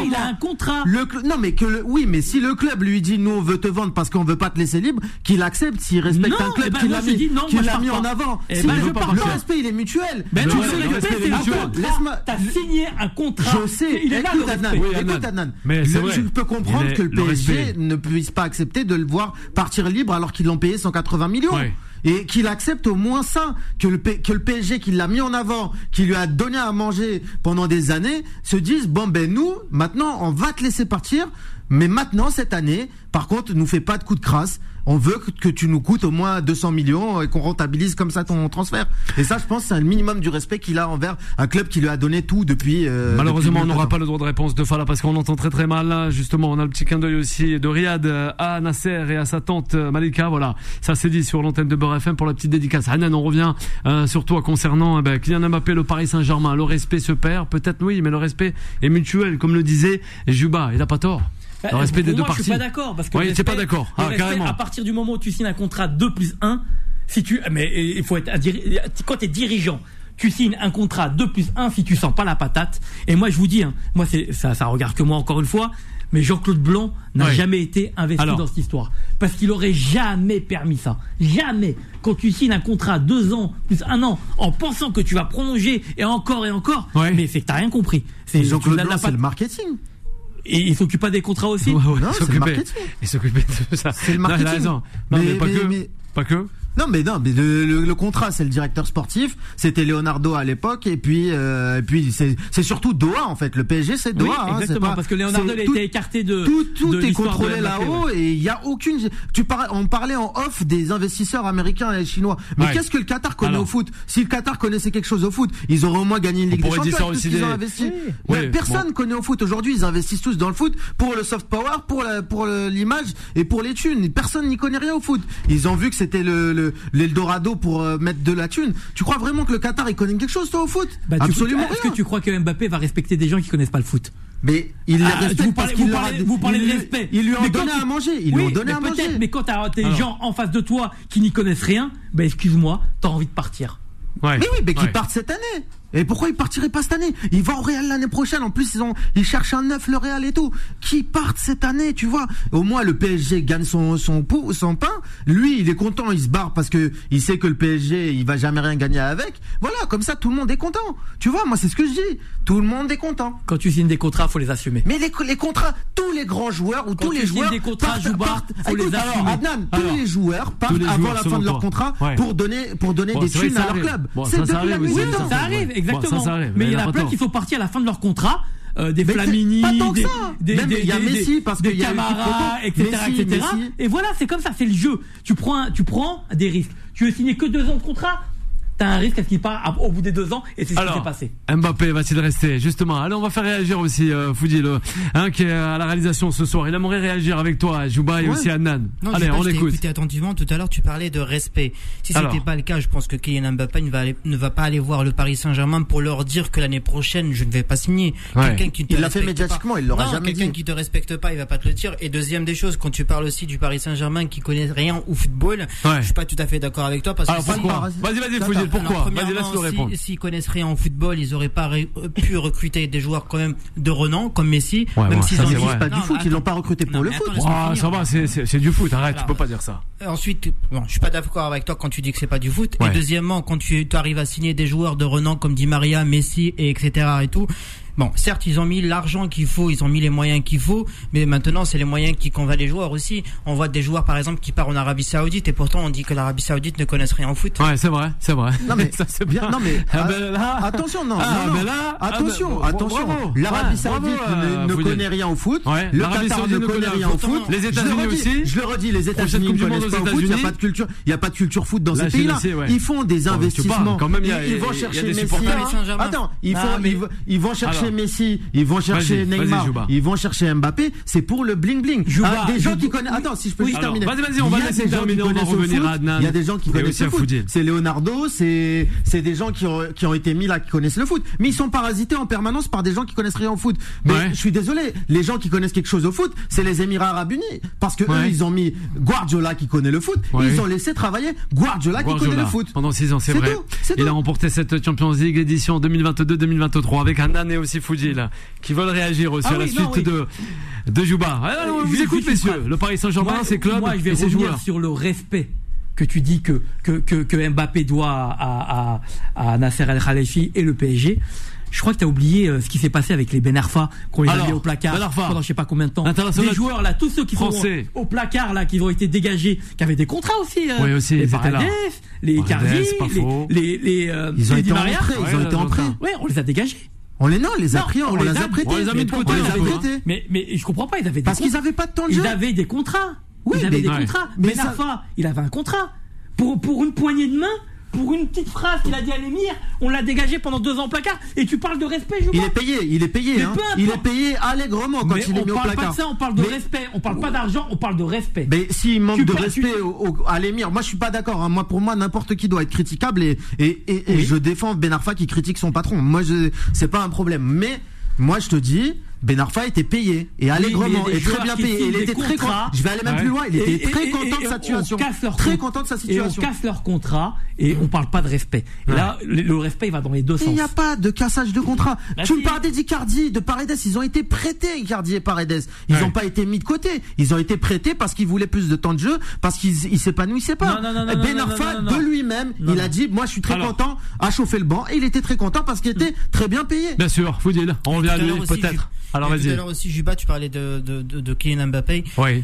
il a un contrat.
Le cl- non mais que le- oui mais si le club lui dit nous on veut te vendre parce qu'on veut pas te laisser libre qu'il accepte s'il respecte
Non,
un club
ben,
qui
moi,
l'a
je
mis,
non, moi,
mis en avant
Eh
Si
ben,
le-
je pas
le respect il est mutuel
Ben
mutuels.
contrat.
Laisse-moi-
T'as signé un contrat.
je sais
Il est là,
écoute Adnan.
Mais
je peux comprendre
Il
que le PSG ne puisse pas accepter de le voir partir libre alors qu'ils l'ont payé 180 millions
Ouais.
Et qu'il accepte au moins ça que le, PSG qui l'a mis en avant qui lui a donné à manger pendant des années se dise bon ben nous maintenant on va te laisser partir mais maintenant cette année par contre nous fais pas de coup de crasse on veut que, tu nous coûtes au moins 200 millions et qu'on rentabilise comme ça ton transfert et ça je pense c'est un minimum du respect qu'il a envers un club qui lui a donné tout depuis euh,
Malheureusement, on n'aura pas le droit de réponse de Fala parce qu'on entend très très mal. Là, justement, on a le petit clin d'œil aussi de Riyad à Nasser et à sa tante euh, Malika. Voilà, ça c'est dit sur l'antenne de Beurre FM pour la petite dédicace. Hanan, on revient euh, sur toi concernant eh ben, Kylian Mbappé, le Paris Saint-Germain. Le respect se perd, peut-être oui, mais le respect est mutuel, comme le disait Juba. Il a pas tort. Le
Bah,
respect
pour
des deux
moi,
parties.
Je suis pas d'accord parce que
Oui,
le
t'es pas
respect-
d'accord.
le
Ah,
respect,
carrément.
À partir du moment où tu signes un contrat 2 plus 1, si tu mais il faut être un quand tu es dirigeant, tu signes un contrat 2 plus 1 si tu sens pas la patate. Et moi je vous dis hein, moi c'est ça ça regarde que moi encore une fois, mais Jean-Claude Blanc n'a jamais été investi
Alors.
dans cette histoire parce qu'il aurait jamais permis ça. Jamais. Quand tu signes un contrat 2 ans plus 1 an en pensant que tu vas prolonger et encore et encore, mais c'est que t'as rien compris. C'est
Jean-Claude Blanc c'est le marketing
et il s'occupe pas des contrats aussi.
Ouais, ouais,
Non,
il
c'est le
s'occupait-
marketing.
Il s'occupait de ça.
C'est le
Non, il a
marketing.
raison. Non, mais,
Mais-
pas
mais-
que.
mais-
Pas que.
Non mais non mais le, le- le contrat c'est le directeur sportif. C'était Leonardo à l'époque et puis euh, et puis c'est c'est surtout Doha en fait. Le PSG c'est
Oui,
Doha hein, c'est
exactement,
pas-
parce que Leonardo il a
tout-
été écarté de
tout, tout
de
est contrôlé là-haut
ouais.
et il y a aucune tu par- on parlait en off des investisseurs américains et chinois. Mais
Ouais.
qu'est-ce que le Qatar connaît
Alors.
au foot? Si le Qatar connaissait quelque chose au foot ils auraient au moins gagné une Ligue des
pourrait dire
Champions avec tout ce qu'ils ont
des-
investi.
Oui.
Mais
Oui,
personne connaît au foot. Aujourd'hui ils investissent tous dans le foot pour le soft power pour la, pour l'image et pour les thunes. Personne n'y connaît rien au foot. Ils ont vu que c'était le le- l'Eldorado pour euh, mettre de la thune tu crois vraiment que le Qatar il connaît quelque chose toi au foot?
Bah,
absolument
Est-ce que tu crois que Mbappé va respecter des gens qui connaissent pas le foot?
Mais il les
Ah,
respecte
vous
parce
parlez,
qu'il
vous
a-
parlez, vous parlez
il
de respect.
ils lui ont
Mais quand
donné
tu-
à manger
oui,
lui
mais
à manger
Mais quand t'as des
Alors.
gens en face de toi qui n'y connaissent rien, bah excuse-moi, t'as envie de partir.
Ouais.
Mais oui, mais qu'ils
Ouais.
partent cette année. Et pourquoi il partirait pas cette année? Il va au Real l'année prochaine. En plus, ils ont, ils cherchent un neuf, le Real et tout. Qui partent cette année, tu vois? Au moins, le PSG gagne son son pou- son pain. Lui, il est content, il se barre parce que il sait que le PSG, il va jamais rien gagner avec. Voilà, comme ça, tout le monde est content. Tu vois, moi, c'est ce que je dis. Tout le monde est content.
Quand tu signes des contrats, faut les assumer.
Mais les, les contrats, tous les grands joueurs ou
Quand
tous les joueurs
des contrats,
partent-
Jouba,
partent-
faut les
Écoute,
assumer.
Adnan,
Alors,
tous les joueurs partent avant la fin de leur contrat
Ouais.
pour donner pour donner
Bon,
des thunes à leur club.
Bon,
c'est
ça,
la
arrive ça, Bon,
exactement.
ça, ça arrive,
mais il y en a plein qui sont partis à la fin de leur contrat. euh, des
Mais
Flamini,
pas tant que
des,
ça.
des,
Même,
des,
il y a
des-
Messi,
des-
parce
des
y a quiproquo.
etc.,
Messi,
etc.
Messi.
Et voilà, c'est comme ça, c'est le jeu. Tu prends, tu prends des risques. Tu veux signer que deux ans de contrat, t'as un risque à ce qu'il part au bout des deux ans, et c'est ce qui s'est passé.
Mbappé va-t-il rester Justement, allez, on va faire réagir aussi euh, Foudi, le, hein, qui est à la réalisation ce soir. Il aimerait réagir avec toi, Jouba et
Ouais.
aussi Annan.
Non,
allez, on écoute.
écouté attentivement. Tout à l'heure, tu parlais de respect. Si c'était pas le cas, je pense que Kylian Mbappé ne va, aller- ne va pas aller voir le Paris Saint-Germain pour leur dire que l'année prochaine, je ne vais pas signer.
Ouais.
Quelqu'un qui te
Il l'a fait
respecte
médiatiquement,
pas.
il l'aura jamais
quelqu'un
dit.
qui te respecte pas, il va pas te le dire. Et deuxième des choses, quand tu parles aussi du Paris Saint-Germain qui connaît rien au football,
Ouais.
je suis pas tout à fait d'accord avec toi parce
Alors
que
Vas-y, vas-y, pourquoi Vas-y, laisse-le
si-
répondre.
S'ils connaissent rien en football, ils auraient pas ré- euh, pu recruter des joueurs quand même de renom comme Messi,
Ouais,
même
bon,
s'ils disent
pas
Non,
du foot, ils l'ont pas recruté pour
Non,
le foot.
attends,
Ah,
finir.
ça va, c'est- c'est c'est du foot. Arrête, tu
Alors,
peux pas dire ça.
Euh, Ensuite, bon, je suis pas d'accord avec toi quand tu dis que c'est pas du foot.
Ouais.
Et deuxièmement, quand tu arrives à signer des joueurs de renom comme Di Maria, Messi et etc. et tout. Bon, certes, ils ont mis l'argent qu'il faut, ils ont mis les moyens qu'il faut, mais maintenant, c'est les moyens qui convainc les joueurs aussi. On voit des joueurs, par exemple, qui partent en Arabie Saoudite, et pourtant, on dit que l'Arabie Saoudite ne connaissent rien au foot.
Ouais, c'est vrai, c'est vrai.
Non mais
ça c'est
bien. Non mais
Ah,
ah,
ben là-
attention non.
Ah,
non, non.
ben là- ah,
attention,
ben,
attention.
bravo.
L'Arabie
Ouais,
Saoudite
bravo,
ne,
euh,
ne connaît rien au foot.
Ouais,
Le
l'Arabie
Qatar
Saoudite
ne connaît rien au foot.
Les États-Unis aussi.
Je le redis, les États-Unis ne connaissent pas au foot. Il n'y a pas de culture. Il y a pas de culture foot dans ces pays-là. Ils font des investissements.
quand même, il y a-
Ils- vont chercher
des
Messi. Attends, ils vont- vont chercher. Messi, ils vont chercher Neymar, ils vont chercher Mbappé. C'est pour le bling bling. Ah, des gens qui connaissent. Attends, si je peux
Oui,
juste
alors,
terminer.
vas-y, vas-y, on va laisser terminer, on va revenir à Adnan.
Il y a des gens qui connaissent le foot. C'est Leonardo, c'est c'est des gens qui ont qui ont été mis là qui connaissent le foot, mais ils sont parasités en permanence par des gens qui connaissent rien au foot. Mais
Ouais.
je suis désolé, les gens qui connaissent quelque chose au foot, c'est les Émirats Arabes Unis parce que eux ils ont mis Guardiola qui connaît le foot,
Ouais.
ils ont laissé travailler Guardiola, qui connaît le foot.
Pendant 6 ans, c'est vrai.
tout,
Il
tout.
a remporté cette Champions League édition 2022-2023 avec Hanan et aussi Fuji là, qui veulent réagir aussi
Ah
à la
oui, non,
suite
oui.
de de Jouba. Ah, alors, vous écoute messieurs. Le Paris Saint-Germain, ses clubs
moi, je vais
et ses joueurs.
sur le respect que tu dis que que, que, que Mbappé doit à, à, à Nasser El Khalafi et le PSG. Je crois que tu as oublié euh, ce qui s'est passé avec les Ben Arfa, qu'on les a mis au placard
Ben Arfa.
pendant je sais pas combien de temps. Des joueurs là, tous ceux qui sont
français.
au placard là, qui ont été dégagés, qui avaient des contrats aussi. euh,
Oui, aussi,
les. Paredes, les Cardi, les les les, euh,
Ils ont
les
ils ont été entrés.
d'accord.
Ouais, on les a dégagés.
On les non, on les a
Non,
pris, on,
on
les a
a-
prêtés.
on les a mis de côté,
On les a
un peu,
prêtés.
Mais mais je comprends pas, ils avaient des
Parce qu'ils avaient pas de temps de jeu.
Ils avaient des contrats.
Oui,
ils avaient
mais-
des
Ouais.
contrats.
Mais ça-
Arfa, il avait un contrat. Pour, pour une poignée de main, pour une petite phrase qu'il a dit à l'émir, on l'a dégagé pendant deux ans au placard. Et tu parles de respect,
Il est payé, il est payé, hein. Il est payé allègrement quand
Mais
il est
on
mis au
parle pas
placard.
de ça, on parle de
Mais-
respect. On parle pas d'argent, on parle de respect.
Mais s'il manque
Tu
de respect
tu-
au, au- à l'émir, moi je suis pas d'accord. hein. Moi pour moi n'importe qui doit être critiquable et et, et, et
Oui.
je défends Ben Arfa qui critique son patron. Moi c'est pas un problème. Mais moi je te dis. Ben Arfa était payé et allègrement
il a
et très bien payé. Il était très content. Je vais aller même
Ouais.
plus loin. Il était
Et-
très
et-
content
et
de sa
on
situation.
casse leur
Très
con-
content de sa
Et on
situation.
casse leur contrat et on parle pas de respect. Et là, le, le respect il va dans les deux
Il
sens.
n'y a pas de cassage de contrat.
Bah
tu
si.
me parlais d'Icardi, de Paredes. Ils ont été prêtés, Icardi et Paredes. Ils
Ouais.
n'ont pas été mis de côté. Ils ont été prêtés parce qu'ils voulaient plus de temps de jeu, parce qu'ils ils s'épanouissaient pas.
Non, non, non, non,
ben
non,
Arfa,
non, non, non.
de lui-même, il a dit, moi je suis très
Alors.
content, à chauffer le banc. Et il était très content parce qu'il était très bien payé.
Bien sûr, Foudil, on revient à lui peut-être. Alors
et Tout à
vas-y.
l'heure aussi, Juba, tu parlais de, de, de, de Kylian Mbappé.
Oui.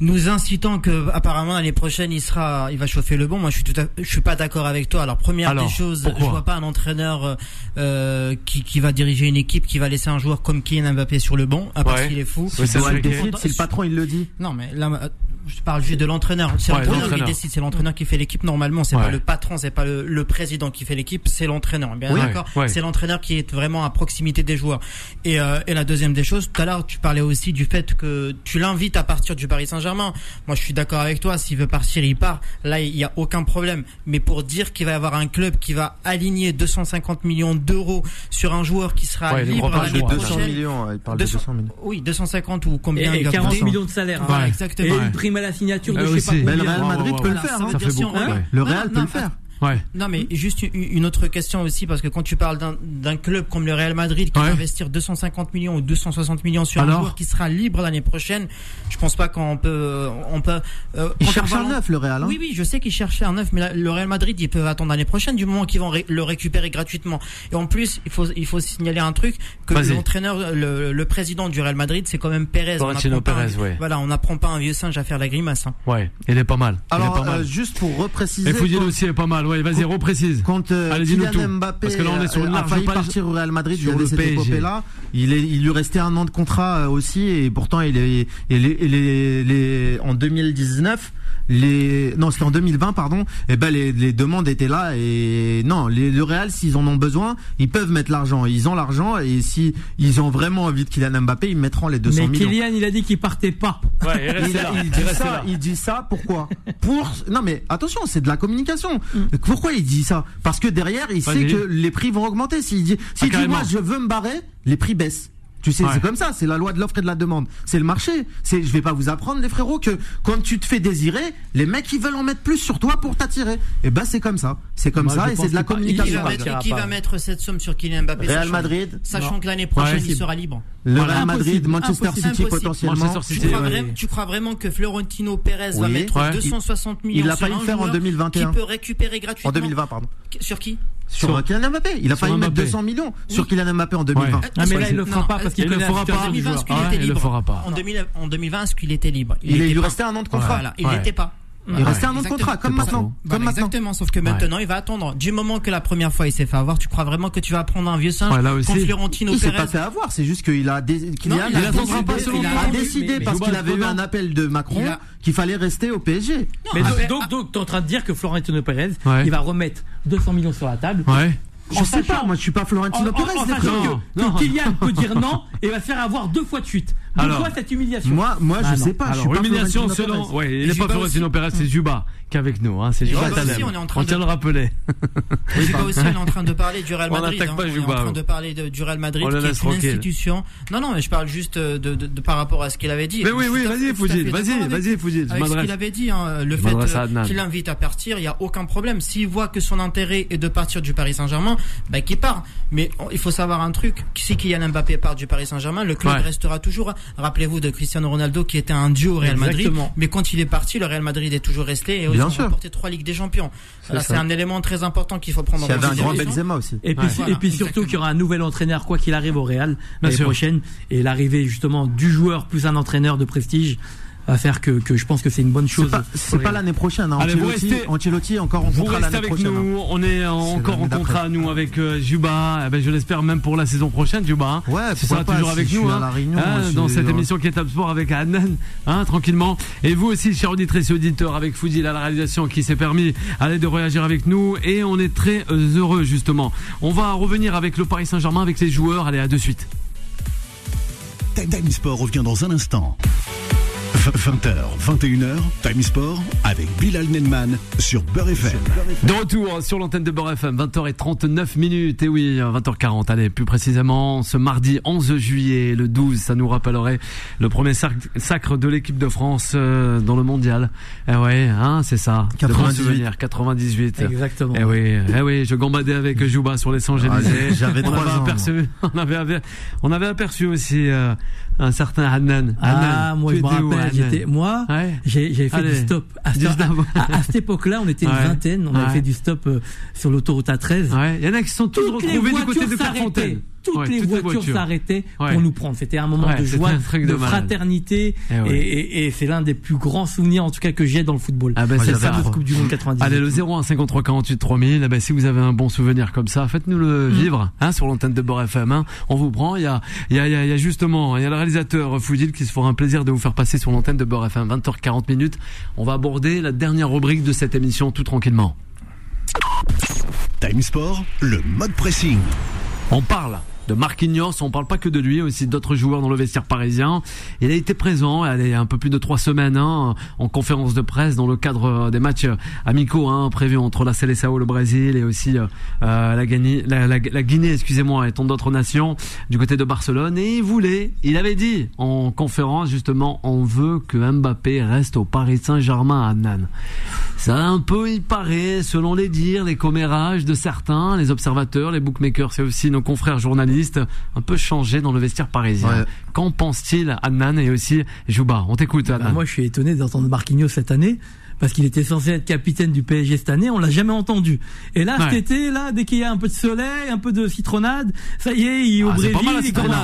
nous incitant que apparemment l'année prochaine il sera il va chauffer le bon moi je suis tout à, je suis pas d'accord avec toi alors première
Alors,
des choses je vois pas un entraîneur euh, euh, qui, qui va diriger une équipe qui va laisser un joueur comme Kylian Mbappé sur le banc à part
Ouais.
s'il est fou
Oui, c'est
le le patron il le dit.
non mais là je parle juste de l'entraîneur c'est
Ouais,
l'entraîneur qui décide c'est l'entraîneur qui fait l'équipe normalement c'est
Ouais.
pas le patron c'est pas le, le président qui fait l'équipe c'est l'entraîneur bien
Oui,
d'accord
ouais.
c'est l'entraîneur qui est vraiment à proximité des joueurs et, euh, et la deuxième des choses tout à l'heure tu parlais aussi du fait que tu l'invites à partir du Paris Saint-Germain moi je suis d'accord avec toi s'il veut partir il part là il y a aucun problème mais pour dire qu'il va y avoir un club qui va aligner 250 millions d'euros sur un joueur qui sera libre l'année prochaine
millions, il parle
200
millions.
oui 250 ou
Et,
combien il
et
va
40
coûter
millions de salaire. hein.
Exactement
Et
Ouais.
une prime à la signature de
Euh,
je sais pas.
Mais le. Real Madrid peut le faire. Hein. Le Real peut le faire.
Ouais.
Non, mais juste une- autre question aussi, parce que quand tu parles d'un- d'un club comme le Real Madrid qui
Ouais.
va investir 250 millions ou 260 millions sur
Alors
un joueur qui sera libre l'année prochaine, je pense pas qu'on peut, on peut. euh,
Il cherche un neuf, le Real. hein.
Oui, oui, je sais qu'ils cherchaient un neuf, mais la- le Real Madrid, ils peuvent attendre l'année prochaine du moment qu'ils vont ré- le récupérer gratuitement. Et en plus, il faut, il faut signaler un truc que l'entraîneur, le, le président du Real Madrid, c'est quand même Pérez.
Florentino Pérez, ouais.
Voilà, on n'apprend pas un vieux singe à faire la grimace. hein.
Ouais, il est pas mal. il est
Alors,
pas mal.
euh, juste pour repréciser.
Et Foudil aussi est pas mal. Ouais, vas-y,
quand-
reprécise.
Quand euh, Kylian. Mbappé
Parce que là, on est sur une
euh, a
large
failli partir au Real Madrid, il
sur le
cette épopée-là. Il, est, il lui restait un an de contrat euh, aussi, et pourtant, il est, il est, il est- les- en 2019, les, non, c'était en 2020, pardon, et ben, les, les demandes étaient là, et non, les, le Real, s'ils en ont besoin, ils peuvent mettre l'argent. Ils ont l'argent, et si ils ont vraiment envie de Kylian Mbappé, ils mettront les 200
Mais
millions.
Kylian, il a dit qu'il partait pas.
Ouais, il
Il, il dit ça, il dit ça pourquoi? Pour non mais attention, c'est de la communication. Pourquoi il dit ça? Parce que derrière, il sait que les prix vont augmenter. S'il dit, s'il dit
carrément.
moi je veux me barrer, les prix baissent. Tu sais,
Ouais.
c'est comme ça, c'est la loi de l'offre et de la demande. C'est le marché. C'est, je vais pas vous apprendre, les frérots, que quand tu te fais désirer, les mecs ils veulent en mettre plus sur toi pour t'attirer. Et ben c'est comme ça. C'est comme
Moi,
ça et c'est de la
il
Qui
communication.
va, mettre, qui
pas.
va mettre cette somme sur Kylian Mbappé
Real
sachant-
Madrid,
Sachant que l'année prochaine,
Ouais,
il sera libre.
le
Voilà,
Real Madrid,
impossible,
Manchester
impossible.
City
Impossible.
potentiellement.
Manchester
Tu
City,
crois,
ouais.
vraiment, tu crois vraiment que Florentino Pérez va mettre
Ouais.
260 millions
Il a
sur
failli
un
le faire en
joueur
2021.
Qui peut récupérer gratuitement
En 2020, pardon.
Sur qui?
Sur,
Sur-
Kylian Mbappé. Il a failli mettre
Mbappé.
200 millions sur. Kylian Mbappé en 2020.
Ouais.
Ah, mais là, il le fera
Non,
pas parce qu'il
il le
connaît la
fera pas.
du
2020,
joueur.
est-ce qu'il était
il le
libre. En, 2000 en 2020, est-ce qu'il était libre
Il, lui restait un an de contrat.
Voilà, il n'était pas.
Il restait un an de contrat, comme maintenant. Comme
Voilà,
maintenant.
exactement, sauf que maintenant il va attendre. Du moment que la première fois il s'est fait avoir, tu crois vraiment que tu vas prendre un vieux singe
Ouais, là aussi.
quand Florentino
Il s'est pas fait avoir, c'est juste qu'il a, dé- Kylian,
Non,
il
il
a décidé, il a
mais-
parce qu'il avait eu un appel de Macron qu'il fallait rester au PSG.
Mais
Non,
donc, donc, t'es en train de dire que Florentino Pérez, il va remettre 200 millions sur la table.
Ouais.
Je
En
sais
sachant-
pas, moi je suis pas
En,
Florentino
en-
Pérez.
en
frères.
que, Kylian peut dire non et va se faire avoir deux fois de suite.
Alors.
Pourquoi cette humiliation
Moi, moi je
Ah, non.
sais pas. je
Alors, humiliation selon. Ouais, il n'est pas
Juba
Florentino. Pérez, c'est Juba qui est avec nous. Hein, c'est Juba
Juba
Taleb.
on est en train
On
de-
tient le rappeler.
Pas aussi, on est en train de parler du Real
On
Madrid.
n'attaque
hein.
pas
on est
Juba,
en train
hein.
de parler de- du Real Madrid,
On
qui est une institution. Non, non, mais je parle juste de, de, de- par rapport à ce qu'il avait dit.
Mais oui, oui, vas-y, Foudil, vas-y, vas-y, Foudil,
ce qu'il avait dit, hein, le fait euh, qu'il invite à partir, il n'y a aucun problème. S'il voit que son intérêt est de partir du Paris Saint-Germain, bah, qu'il part. Mais on- il faut savoir un truc. Si Kylian Mbappé part du Paris Saint-Germain, le club
Ouais.
restera toujours. Rappelez-vous de Cristiano Ronaldo qui était un duo au Real Madrid.
Exactement.
Mais quand il est parti, le Real Madrid est toujours resté et
Bien sûr.
remporté trois Ligues des Champions. C'est un élément très important qu'il faut prendre
Il y
en
avait un grand. Benzema aussi.
Et puis,
Ouais.
et puis
Voilà,
surtout qu'il y aura un nouvel entraîneur, quoi qu'il arrive au Real, l'année prochaine. Et l'arrivée justement du joueur plus un entraîneur de prestige va faire que, que je pense que c'est une bonne chose.
pas, c'est pas
Real.
l'année prochaine. Hein.
Allez, vous
Ancelotti,
restez-
Ancelotti encore en
Vous
contrat
restez
l'année
avec
prochaine. hein.
nous, on est encore en contrat nous avec euh, Juba, Eh ben, je l'espère même pour la saison prochaine Juba. hein.
Ouais,
tu seras
pas,
toujours
si
avec nous
à
hein.
Réunion,
Hein,
moi,
dans cette émission qui est Top Sport avec Adnan, hein, tranquillement. Et vous aussi, chers auditrices et auditeurs, avec Foudil à la réalisation qui s'est permis allez, de réagir avec nous et on est très euh, heureux justement. On va revenir avec le Paris Saint-Germain, avec les joueurs, allez à de suite.
Time Time Sport revient dans un instant. 20h, 21h, Time Sport avec Bilal Nenman sur Beurre FM.
De retour sur l'antenne de Beurre FM, 20h39 minutes, et oui, 20h40, allez, plus précisément, ce mardi 11 juillet, le 12, ça nous rappellerait le premier sac- sacre de l'équipe de France euh, dans le mondial. Eh ouais, hein, c'est ça. De bons
98.
souvenirs, 98.
Exactement.
Eh oui, eh oui, je gambadais avec Jouba sur les Champs-Élysées.
Ah, j'avais
on
trois
avait
ans,
aperçu, on avait, aver- on avait aperçu aussi euh, un certain Hanan.
Ah,
Hanan,
moi
tu
je me rappelle, moi,
Ouais.
j'ai, j'avais fait
Allez.
du stop. À,
Du stop.
à- à cette époque-là, on était une
Ouais.
vingtaine, on avait
Ouais.
fait du stop euh, sur l'autoroute A13.
Ouais, il y en a qui sont tous
Toutes
retrouvés du côté de Clairefontaine.
Toutes,
Ouais,
les voitures s'arrêtaient
Ouais.
pour nous prendre. C'était un moment
Ouais,
de joie,
un truc
de, fraternité,
Eh
et,
ouais.
et- et c'est l'un des plus grands souvenirs, en tout cas, que j'ai dans le football.
Ah
Moi,
c'est ça.
Fameuse Coupe du Monde 90.
Allez, le 01 53 48 3000. Eh ben, si vous avez un bon souvenir comme ça, faites-nous le vivre, hein, sur l'antenne de Bord FM, hein. On vous prend. Il y a, il y a, il y a, il y a justement, il y a le réalisateur Foudil qui se fera un plaisir de vous faire passer sur l'antenne de Bord FM. 20h40 minutes. On va aborder la dernière rubrique de cette émission tout tranquillement.
Time Sport, le mode pressing.
On parle de Marquinhos, on parle pas que de lui, aussi d'autres joueurs dans le vestiaire parisien. Il a été présent, allez, un peu plus de trois semaines, hein, en conférence de presse dans le cadre des matchs amicaux hein, prévus entre la Seleção, le Brésil et aussi euh, la, Guinée, la, Guinée, excusez-moi, et tant d'autres nations du côté de Barcelone. Et il voulait, il avait dit en conférence justement, on veut que Mbappé reste au Paris Saint-Germain à Nan. Ça un peu, il paraît, selon les dires, les commérages de certains, les observateurs, les bookmakers, c'est aussi nos confrères journalistes, un peu changé dans le vestiaire parisien.
Ouais.
Qu'en pense-t-il, Adnan et aussi Jouba? On t'écoute,
Bah, moi, je suis étonné d'entendre Marquinhos cette année. Parce qu'il était censé être capitaine du PSG cette année, on l'a jamais entendu. Et là,
Ouais.
cet été, là, dès qu'il y a un peu de soleil, un peu de citronnade, ça y est, il, au
Ah, pas
Brésil,
mal,
il commence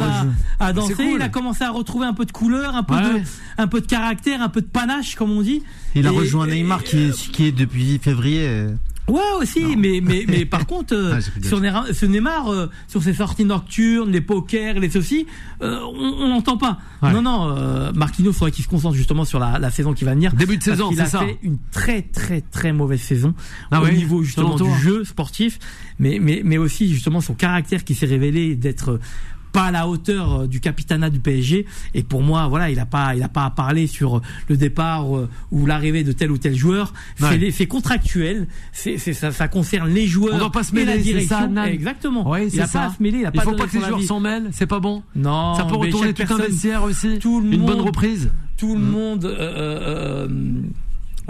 à, à danser,
cool.
il a commencé à retrouver un peu de couleur, un peu
Ouais.
de, un peu de caractère, un peu de panache, comme on dit.
Il a rejoint
et-
Neymar qui est, qui est depuis février.
Ouais aussi, mais mais mais par contre euh,
Ah,
sur Neymar, Neymar, euh, sur ses sorties nocturnes, les pokers, les ceci, euh, on n'entend pas.
Ouais.
Non non, euh, Marquinhos faudrait qu'il se concentre justement sur la, la saison qui va venir.
Début de
parce
saison, c'est
a
ça.
fait une très très très mauvaise saison
Ah
au
oui,
niveau justement du jeu sportif, mais mais mais aussi justement son caractère qui s'est révélé d'être pas à la hauteur euh, du capitanat du PSG et pour moi voilà il a pas il a pas à parler sur le départ euh, ou l'arrivée de tel ou tel joueur
Ouais.
c'est contractuel c'est ça, ça concerne les joueurs
On doit pas se
et la
mêler,
direction
ça,
exactement
Ouais,
il
c'est
a
ça.
pas à se mêler il a
Il
pas
faut
à
pas que les joueurs s'en mêlent, c'est pas bon.
non
ça peut retourner tout un vestiaire aussi.
tout le
Une bonne
monde-
reprise.
tout le monde euh, euh, euh,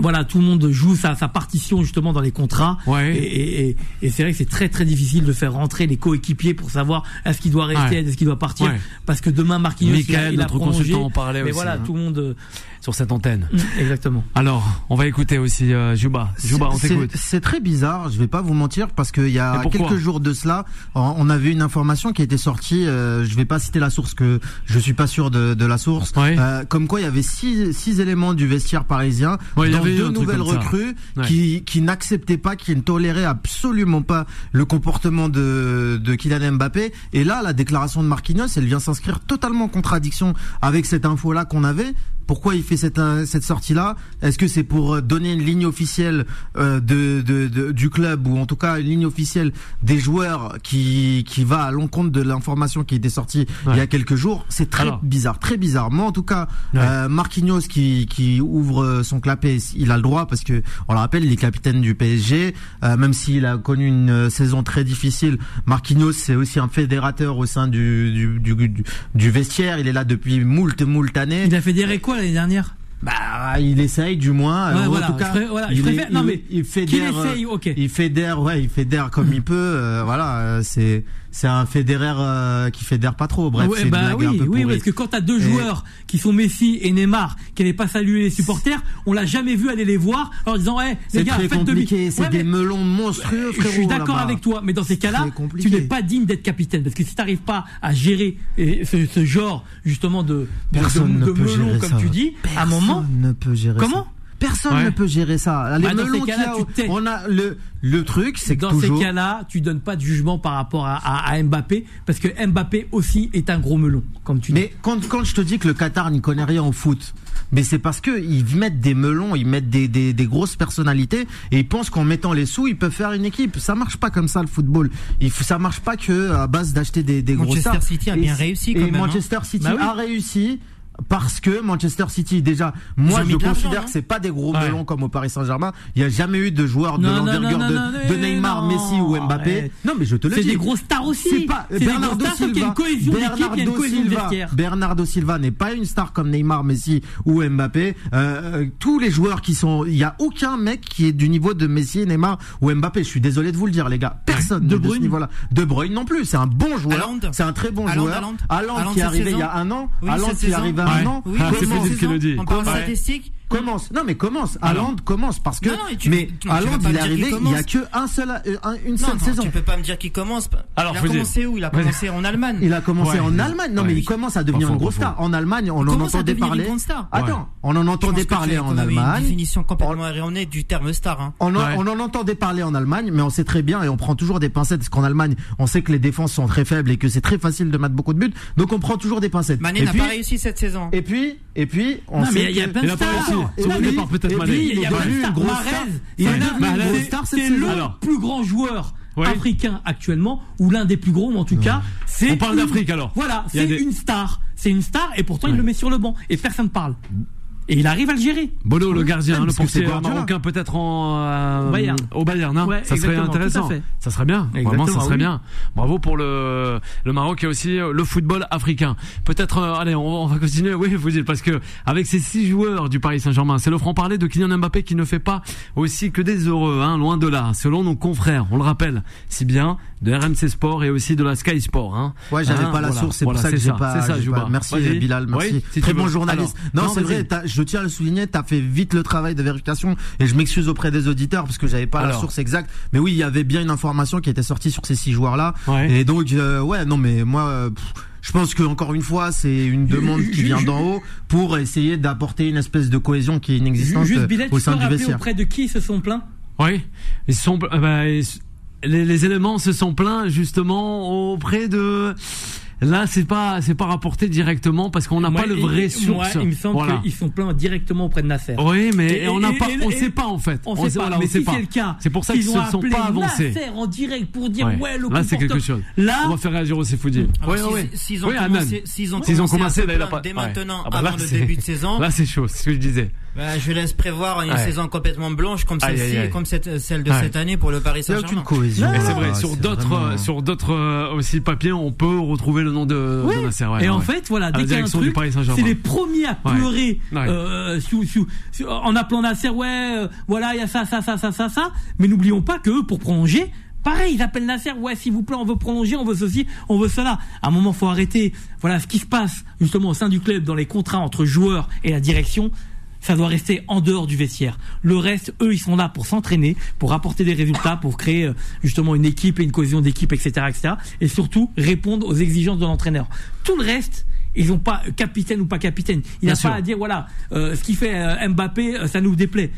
voilà, tout le monde joue sa, sa partition justement dans les contrats.
Ouais.
Et, et, et, et c'est vrai que c'est très très difficile de faire rentrer les coéquipiers pour savoir est-ce qu'il doit rester,
Ouais.
est-ce qu'il doit partir.
Ouais.
Parce que demain Marquinhos, il a,
Michael,
il a
notre
prolongé.
consultant, en parlait
Mais
aussi,
voilà,
hein.
tout le monde. euh,
sur cette antenne.
Exactement.
Alors, on va écouter aussi euh, Jouba. Jouba, on
C'est-
t'écoute.
C'est très bizarre, je vais pas vous mentir, parce qu'il y a quelques jours de cela, on avait une information qui était sortie, euh, je vais pas citer la source, que je suis pas sûr de, de la source,
Ouais.
euh, comme quoi il y avait six, six éléments du vestiaire parisien,
Ouais, eu
deux nouvelles recrues,
Ouais.
qui, qui n'acceptaient pas, qui ne toléraient absolument pas le comportement de, de Kylian Mbappé. Et là, la déclaration de Marquinhos, elle vient s'inscrire totalement en contradiction avec cette info-là qu'on avait. Pourquoi il fait cette, euh, cette sortie-là? Est-ce que c'est pour euh, donner une ligne officielle euh, de, de, de- du club ou en tout cas une ligne officielle des joueurs qui, qui va à l'encontre de l'information qui était sortie il y a quelques jours? C'est très
Alors.
bizarre, très bizarre. Moi, en tout cas,
Ouais.
euh, Marquinhos qui, qui ouvre son clapet, il a le droit parce que on le rappelle, il est capitaine du PSG. Euh, même s'il a connu une saison très difficile, Marquinhos c'est aussi un fédérateur au sein du, du, du, du- du vestiaire. Il est là depuis moult moult années.
Il a fédéré quoi l'année dernière
Bah, il essaye du moins.
Ouais,
Euh,
voilà,
en tout cas,
je voilà, je
il,
préfère-
est-
non,
il-
mais
il
Qu'il
fédère.
essaye,
euh,
ok.
Il fédère, ouais, il fédère comme il peut. euh, voilà, euh, c'est c'est un fédéraire euh, qui fédère pas trop. Bref,
Ouais, bah oui,
un peu
oui, parce que quand t'as deux
Et-
joueurs qui sont Messi et Neymar, qui n'avaient pas salué les supporters, on l'a jamais vu aller les voir en disant, ouais, les
c'est
gars, faites demi.
C'est
Ouais,
des melons monstrueux,
Je
frérot.
suis d'accord avec toi, mais dans ces cas-là, tu n'es pas digne d'être capitaine, parce que si tu n'arrives pas à gérer euh, ce, ce genre justement de, de,
Personne
de, de
peut
melon,
gérer
comme
ça.
tu dis, à un moment,
Personne ne peut gérer
Comment
ça. Personne
Ouais.
ne peut gérer ça. Les
Bah,
melons qu'il y a, on a le le truc, c'est que
dans
toujours.
ces cas-là, tu donnes pas de jugement par rapport à, à, à Mbappé, parce que Mbappé aussi est un gros melon, comme tu dis.
Mais quand, quand je te dis que le Qatar n'y connaît rien au foot, mais c'est parce que ils mettent des melons, ils mettent des, des, des grosses personnalités et ils pensent qu'en mettant les sous, ils peuvent faire une équipe. Ça marche pas comme ça le football. Il faut, ça marche pas que à base d'acheter des, des gros
Manchester
stars.
City a
Et-
bien réussi quand
et
même, hein.
Manchester City
Bah oui.
a réussi. Parce que Manchester City, déjà, moi je considère
non
que c'est pas des gros melons comme au Paris Saint-Germain. Il y a jamais eu de joueurs de l'envergure de, Neymar, Messi ou Mbappé. Non, mais je te le dis.
C'est des grosses stars aussi.
C'est pas Bernardo Silva.
une cohésion d'équipe, il y a une
Bernardo Silva. Bernardo Silva n'est pas une star comme Neymar, Messi ou Mbappé. Euh, tous les joueurs qui sont, il y a aucun mec qui est du niveau de Messi, Neymar ou Mbappé. Je suis désolé de vous le dire, les gars. Personne
De Bruyne.
niveau-là. De Bruyne non plus. C'est un bon joueur. C'est un très bon joueur.
Haaland,
qui est arrivé il y a un an.
Cette
qui est arrivé
Ouais.
Oui,
Ah, c'est Philippe qui le dit.
On parle
Ouais.
statistique.
Commence. Non mais commence.
Alors.
Haaland commence parce que
Non, non, et tu-
mais
non,
Haaland il est arrivé
qu'il
il y a que un seul euh, un- une
Non,
seule
non,
saison.
tu peux pas me dire qu'il commence.
Alors,
il a commencé
dire.
où? Il a commencé en Allemagne.
Il a commencé
Ouais.
en Allemagne. Non,
Ouais.
mais il commence à devenir une grosse star. En Allemagne, on en
commence à
entendait parler. Attends, on en entendait parler en Allemagne.
définition complètement erronée du terme star. Hein.
On en, entendait parler en Allemagne, mais on sait très bien et on prend toujours des pincettes parce qu'en Allemagne, on sait que les défenses sont très faibles et que c'est très facile de mettre beaucoup de buts. Donc on prend toujours des pincettes.
Mané n'a pas réussi cette saison.
et puis, et puis, on
Non,
sait
mais il y a plein de stars. Il y a- plein de stars.
Il est
c'est
devenu une
c'est-
star cette
C'est
saison.
le plus grand joueur africain actuellement, ou l'un des plus gros, mais en tout cas, c'est.
On parle d'Afrique, alors.
Voilà, c'est
des-
une star. C'est une star, et pourtant il le met sur le banc, et personne ne parle. Et il arrive à le gérer.
Bono, le gardien,
Ouais,
le
parce que c'est
portier
Guardiola.
marocain, peut-être en euh,
Au Bayern.
Au Bayern, hein.
Ouais,
ça serait
exactement,
intéressant.
tout à fait.
Ça serait bien. Vraiment, ça
Exactement,
serait
oui.
bien. Bravo pour le le Maroc et aussi euh, le football africain. Peut-être, euh, allez, on, on va continuer. Oui, vous dites parce que avec ces six joueurs du Paris Saint-Germain, c'est le franc parler de Kylian Mbappé qui ne fait pas aussi que des heureux, hein, loin de là. Selon nos confrères, on le rappelle, si bien de RMC Sport et aussi de la Sky Sport. Hein.
Ouais, j'avais
Hein,
pas la
voilà.
source, c'est
Voilà,
pour ça que j'ai pas.
C'est ça,
pas- Merci. Bilal, merci.
Oui, si
Très bon
veux.
journaliste.
Alors,
non, c'est vrai, je tiens à le souligner, t'as fait vite le travail de vérification et je m'excuse auprès des auditeurs parce que j'avais pas la source exacte. Mais oui, il y avait bien une information qui était sortie sur ces six joueurs-là.
Ouais.
Et donc, euh, ouais, non, mais moi, euh, pff, je pense que encore une fois, c'est une demande qui vient d'en haut pour essayer d'apporter une espèce de cohésion qui est inexistante
Juste
euh,
Bilal,
au
tu peux
sein du vestiaire.
auprès de qui ils se sont plaints?
Oui, ils sont, euh, bah, les, les éléments se sont plaints justement auprès de. Là, c'est pas, c'est pas rapporté directement parce qu'on n'a pas le
et-
vrai
et-
source.
Moi, il me semble
Voilà.
qu'ils sont plaints directement auprès de Nasser.
Oui, mais
Et-
on n'a
et-
pas,
et-
on
et-
sait pas en fait.
On sait pas,
voilà,
mais
on sait
si
pas.
c'est le cas,
C'est pour ça qu'ils
ont
sont pas avancés.
Nasser en direct pour dire
Ouais.
ouais, le
Là, c'est quelque chose.
Là,
On va faire réagir aussi Foudier.
Alors,
Oui,
s'ils-
oui.
S'ils ont, commencé, s'ils ont commencé,
là, il a pas.
dès maintenant,
Ah bah,
avant le début de saison,
Là, c'est chaud. C'est ce que je disais.
bah, je laisse prévoir une
Ouais.
saison complètement blanche comme celle-ci
aïe, aïe.
et comme cette, celle de
Ouais.
cette année pour le Paris
Il n'y a aucune
Saint-Germain.
cohésion.
Non,
Et c'est vrai,
Ah,
sur
c'est
d'autres,
vraiment-
sur d'autres euh, aussi papiers, on peut retrouver le nom de,
Ouais.
de Nasser. ouais,
et en fait, voilà, dès qu'il y a un truc, c'est les premiers à pleurer euh, sous- sous- sous- en appelant Nasser, ouais, euh, voilà, il y a ça, ça, ça, ça, ça, ça. Mais n'oublions pas que pour prolonger, pareil, ils appellent Nasser, ouais, s'il vous plaît, on veut prolonger, on veut ceci, on veut cela. À un moment, faut arrêter. Voilà, ce qui se passe justement au sein du club, dans les contrats entre joueurs et la direction. Ça doit rester en dehors du vestiaire. Le reste, eux, ils sont là pour s'entraîner, pour apporter des résultats, pour créer euh, justement une équipe et une cohésion d'équipe, etc., etc. Et surtout répondre aux exigences de l'entraîneur. Tout le reste, ils n'ont pas euh, capitaine ou pas capitaine. Il n'a pas à dire voilà, euh, ce qui fait euh, Mbappé, ça nous déplaît.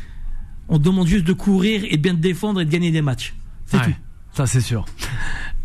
On demande juste de courir et de bien te défendre et de gagner des matchs. C'est
Ouais,
tout.
Ça, c'est sûr.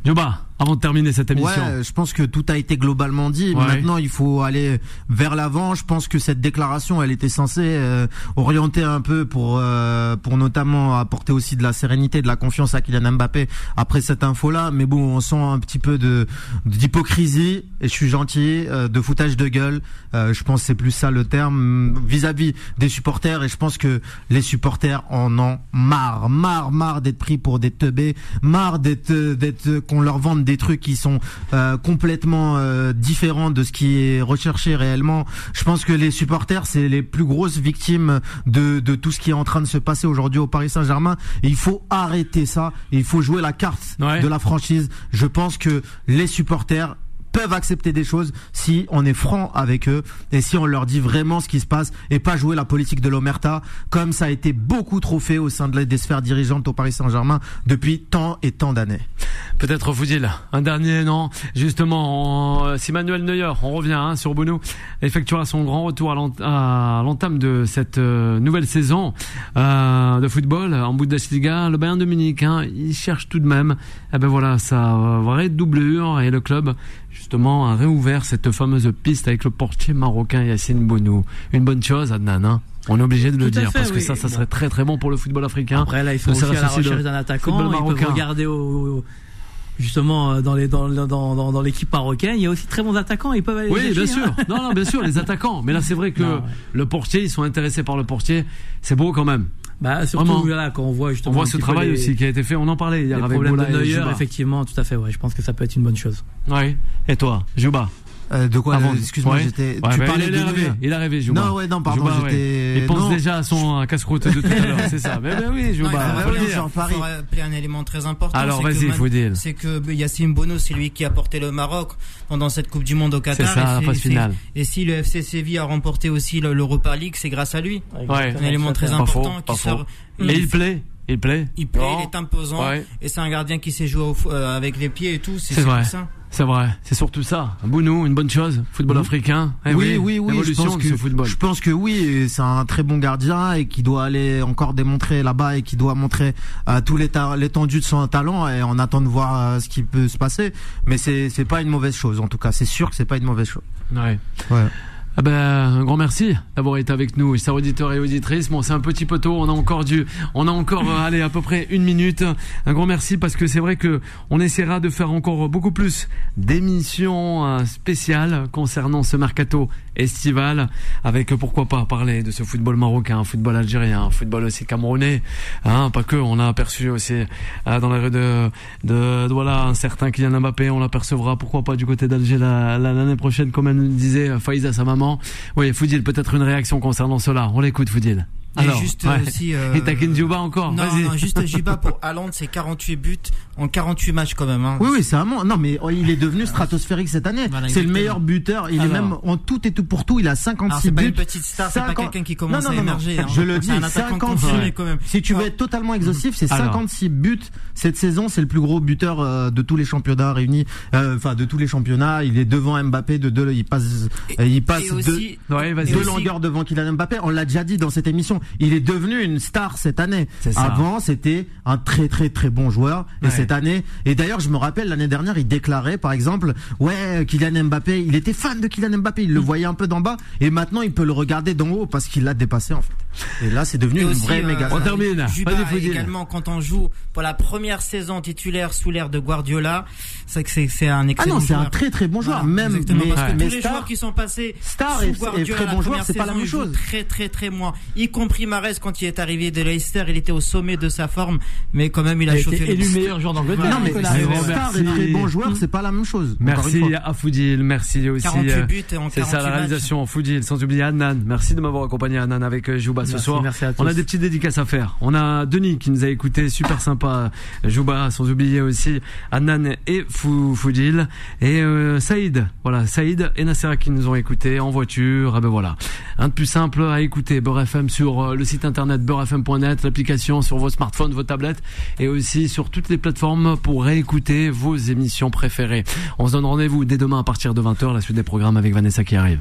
Yoba, avant de terminer cette émission.
Ouais, je pense que tout a été globalement dit.
Ouais.
Maintenant, il faut aller vers l'avant. Je pense que cette déclaration, elle était censée euh, orienter un peu pour euh, pour notamment apporter aussi de la sérénité, de la confiance à Kylian Mbappé après cette info-là. Mais bon, on sent un petit peu de d'hypocrisie. Et je suis gentil, euh, de foutage de gueule. Euh, je pense que c'est plus ça le terme vis-à-vis des supporters. Et je pense que les supporters en ont marre, marre, marre d'être pris pour des teubés, marre d'être d'être qu'on leur vende des trucs qui sont euh, complètement euh, différents de ce qui est recherché réellement. Je pense que les supporters c'est les plus grosses victimes de de tout ce qui est en train de se passer aujourd'hui au Paris Saint-Germain. Et il faut arrêter ça. Et il faut jouer la carte
Ouais.
de la franchise. Je pense que les supporters peuvent accepter des choses si on est franc avec eux et si on leur dit vraiment ce qui se passe et pas jouer la politique de l'omerta comme ça a été beaucoup trop fait au sein des sphères dirigeantes au Paris Saint-Germain depuis tant et tant d'années.
Peut-être Foudil, un dernier non? Justement, on- si Manuel Neuer, on revient hein, sur Bono, effectuera son grand retour à l'entame de cette euh, nouvelle saison euh, de football en Bundesliga, le Bayern de Munich, hein, il cherche tout de même. Eh ben voilà, sa vraie doublure et le club justement a réouvert cette fameuse piste avec le portier marocain Yacine Bono. Une bonne chose, Adnan. Hein on est obligé de le dire
fait,
parce que ça, ça serait très très bon pour le football africain.
Après là, sont
Ne
aussi à la recherche d'un attaquant. Ils peuvent regarder au- justement euh, dans les dans dans dans, dans l'équipe marocaine. Il y a aussi très bons attaquants. Ils peuvent aller
Oui,
les
bien sûr.
hein.
Non, non, bien sûr, les attaquants. Mais là, c'est vrai que
Non, ouais.
le portier, ils sont intéressés par le portier. C'est beau quand même.
Bah surtout voilà quand on voit
On
justement
voit
un
ce travail
les-
aussi qui a été fait. On en parlait hier
les
avec
problèmes de Neuer, effectivement, tout à fait. Ouais, je pense que ça peut être une bonne chose.
Ouais. Et toi, Juba
Euh, de quoi
Avant-
euh, Excuse-moi,
Ouais.
j'étais.
Ouais,
tu
bah,
parlais
il,
de
est rêvé.
Neuer.
Il a rêvé, Juba.
Non, ouais, non, pardon,
Juba, ouais.
j'étais.
Il pense
non.
déjà à son casse-croûte de tout à l'heure, c'est ça. Mais ben oui,
Non, il
Juba.
faut
Paris.
un élément très important.
Alors,
c'est que
vas-y,
Man-
faut dire.
C'est que Yacine Bono, c'est lui qui a porté le Maroc pendant cette Coupe du Monde au Qatar.
C'est ça,
Et
la phase finale.
Et si le FC Séville a remporté aussi le- l'Europa League, c'est grâce à lui.
Ouais.
Un élément très important qui sort.
Et il plaît. Il plaît.
Il plaît, il est imposant. Et c'est un gardien qui sait jouer euh, avec les pieds et tout.
C'est vrai.
ça.
C'est vrai. C'est surtout ça. Bounou, une bonne chose. Football
Oui.
africain. Eh
oui, oui, oui. Je pense que
football.
je pense que oui. C'est un très bon gardien et qui doit aller encore démontrer là-bas et qui doit montrer euh, tout l'étendue de son talent. Et on attend de voir euh, ce qui peut se passer. Mais c'est c'est pas une mauvaise chose. En tout cas, c'est sûr que c'est pas une mauvaise chose.
Ouais.
Ouais.
Ah ben, un grand merci d'avoir été avec nous, chers auditeurs et auditrices. Bon, c'est un petit peu tôt, on a encore dû, on a encore, euh, allez, à peu près une minute. Un grand merci parce que c'est vrai que on essaiera de faire encore beaucoup plus d'émissions euh, spéciales concernant ce mercato estival, avec euh, pourquoi pas parler de ce football marocain, football algérien, football aussi camerounais, hein, pas que. On a aperçu aussi dans la rue de, de, voilà un certain Kylian Mbappé, on l'apercevra pourquoi pas du côté d'Alger l'année prochaine, comme elle nous disait Faïza sa maman. Oui, Foudil, peut-être une réaction concernant cela. On l'écoute, Foudil.
Alors, juste aussi. Euh...
Et Juba encore.
Non, non, juste Juba pour Haaland, c'est 48 buts en 48 matchs quand même. Hein.
Oui, oui, c'est un Non, mais oh, il est devenu stratosphérique cette année. c'est le meilleur buteur. Il est même en tout et tout pour tout. Il a 56 buts.
Pas une petite star, c'est pas quelqu'un qui commence à émerger. Hein.
Je le dis, 56. Quand même. Si tu veux être totalement exhaustif, c'est 56 buts cette saison. C'est le plus gros buteur euh, de tous les championnats réunis. Euh, enfin, de tous les championnats. Il est devant Mbappé de deux. Il passe, il passe deux longueurs devant Kylian Mbappé. On l'a déjà dit dans cette émission il est devenu une star cette année. Avant, c'était un très très très bon joueur. Et cette année, et d'ailleurs, je me rappelle l'année dernière, il déclarait par exemple, ouais, Kylian Mbappé, il était fan de Kylian Mbappé, il le mm. voyait un peu d'en bas, et maintenant il peut le regarder d'en haut parce qu'il l'a dépassé en fait. Et là, c'est devenu une vraie euh, méga.
On termine.
également quand on joue pour la première saison titulaire sous l'ère de Guardiola, c'est que c'est un excellent.
Ah non, c'est un très très bon joueur. Même mais,
parce que tous les joueurs qui sont passés
star et, très bon joueur, c'est pas la même chose.
Très très très moins, y compris Mares quand il est arrivé de Leicester, il était au sommet de sa forme, mais quand même il a
il
chauffé.
élu meilleur joueur d'Angleterre.
Non mais star et très bon joueur, c'est pas la même chose.
Merci à Foudil, merci aussi.
48 euh, buts en
C'est ça la réalisation en Foudil, sans oublier Annan. Merci de m'avoir accompagné Annan avec euh, Jouba ce soir.
Merci à
On a des petites dédicaces à faire. On a Denis qui nous a écouté, super sympa. Jouba, sans oublier aussi Annan et Foudil et euh, Saïd. Voilà, Saïd et Nassera qui nous ont écouté en voiture. Ah ben voilà, un de plus simple à écouter. Beurre FM sur le site internet beurrefm.net, l'application sur vos smartphones, vos tablettes et aussi sur toutes les plateformes pour réécouter vos émissions préférées. On se donne rendez-vous dès demain à partir de 20h, la suite des programmes avec Vanessa qui arrive.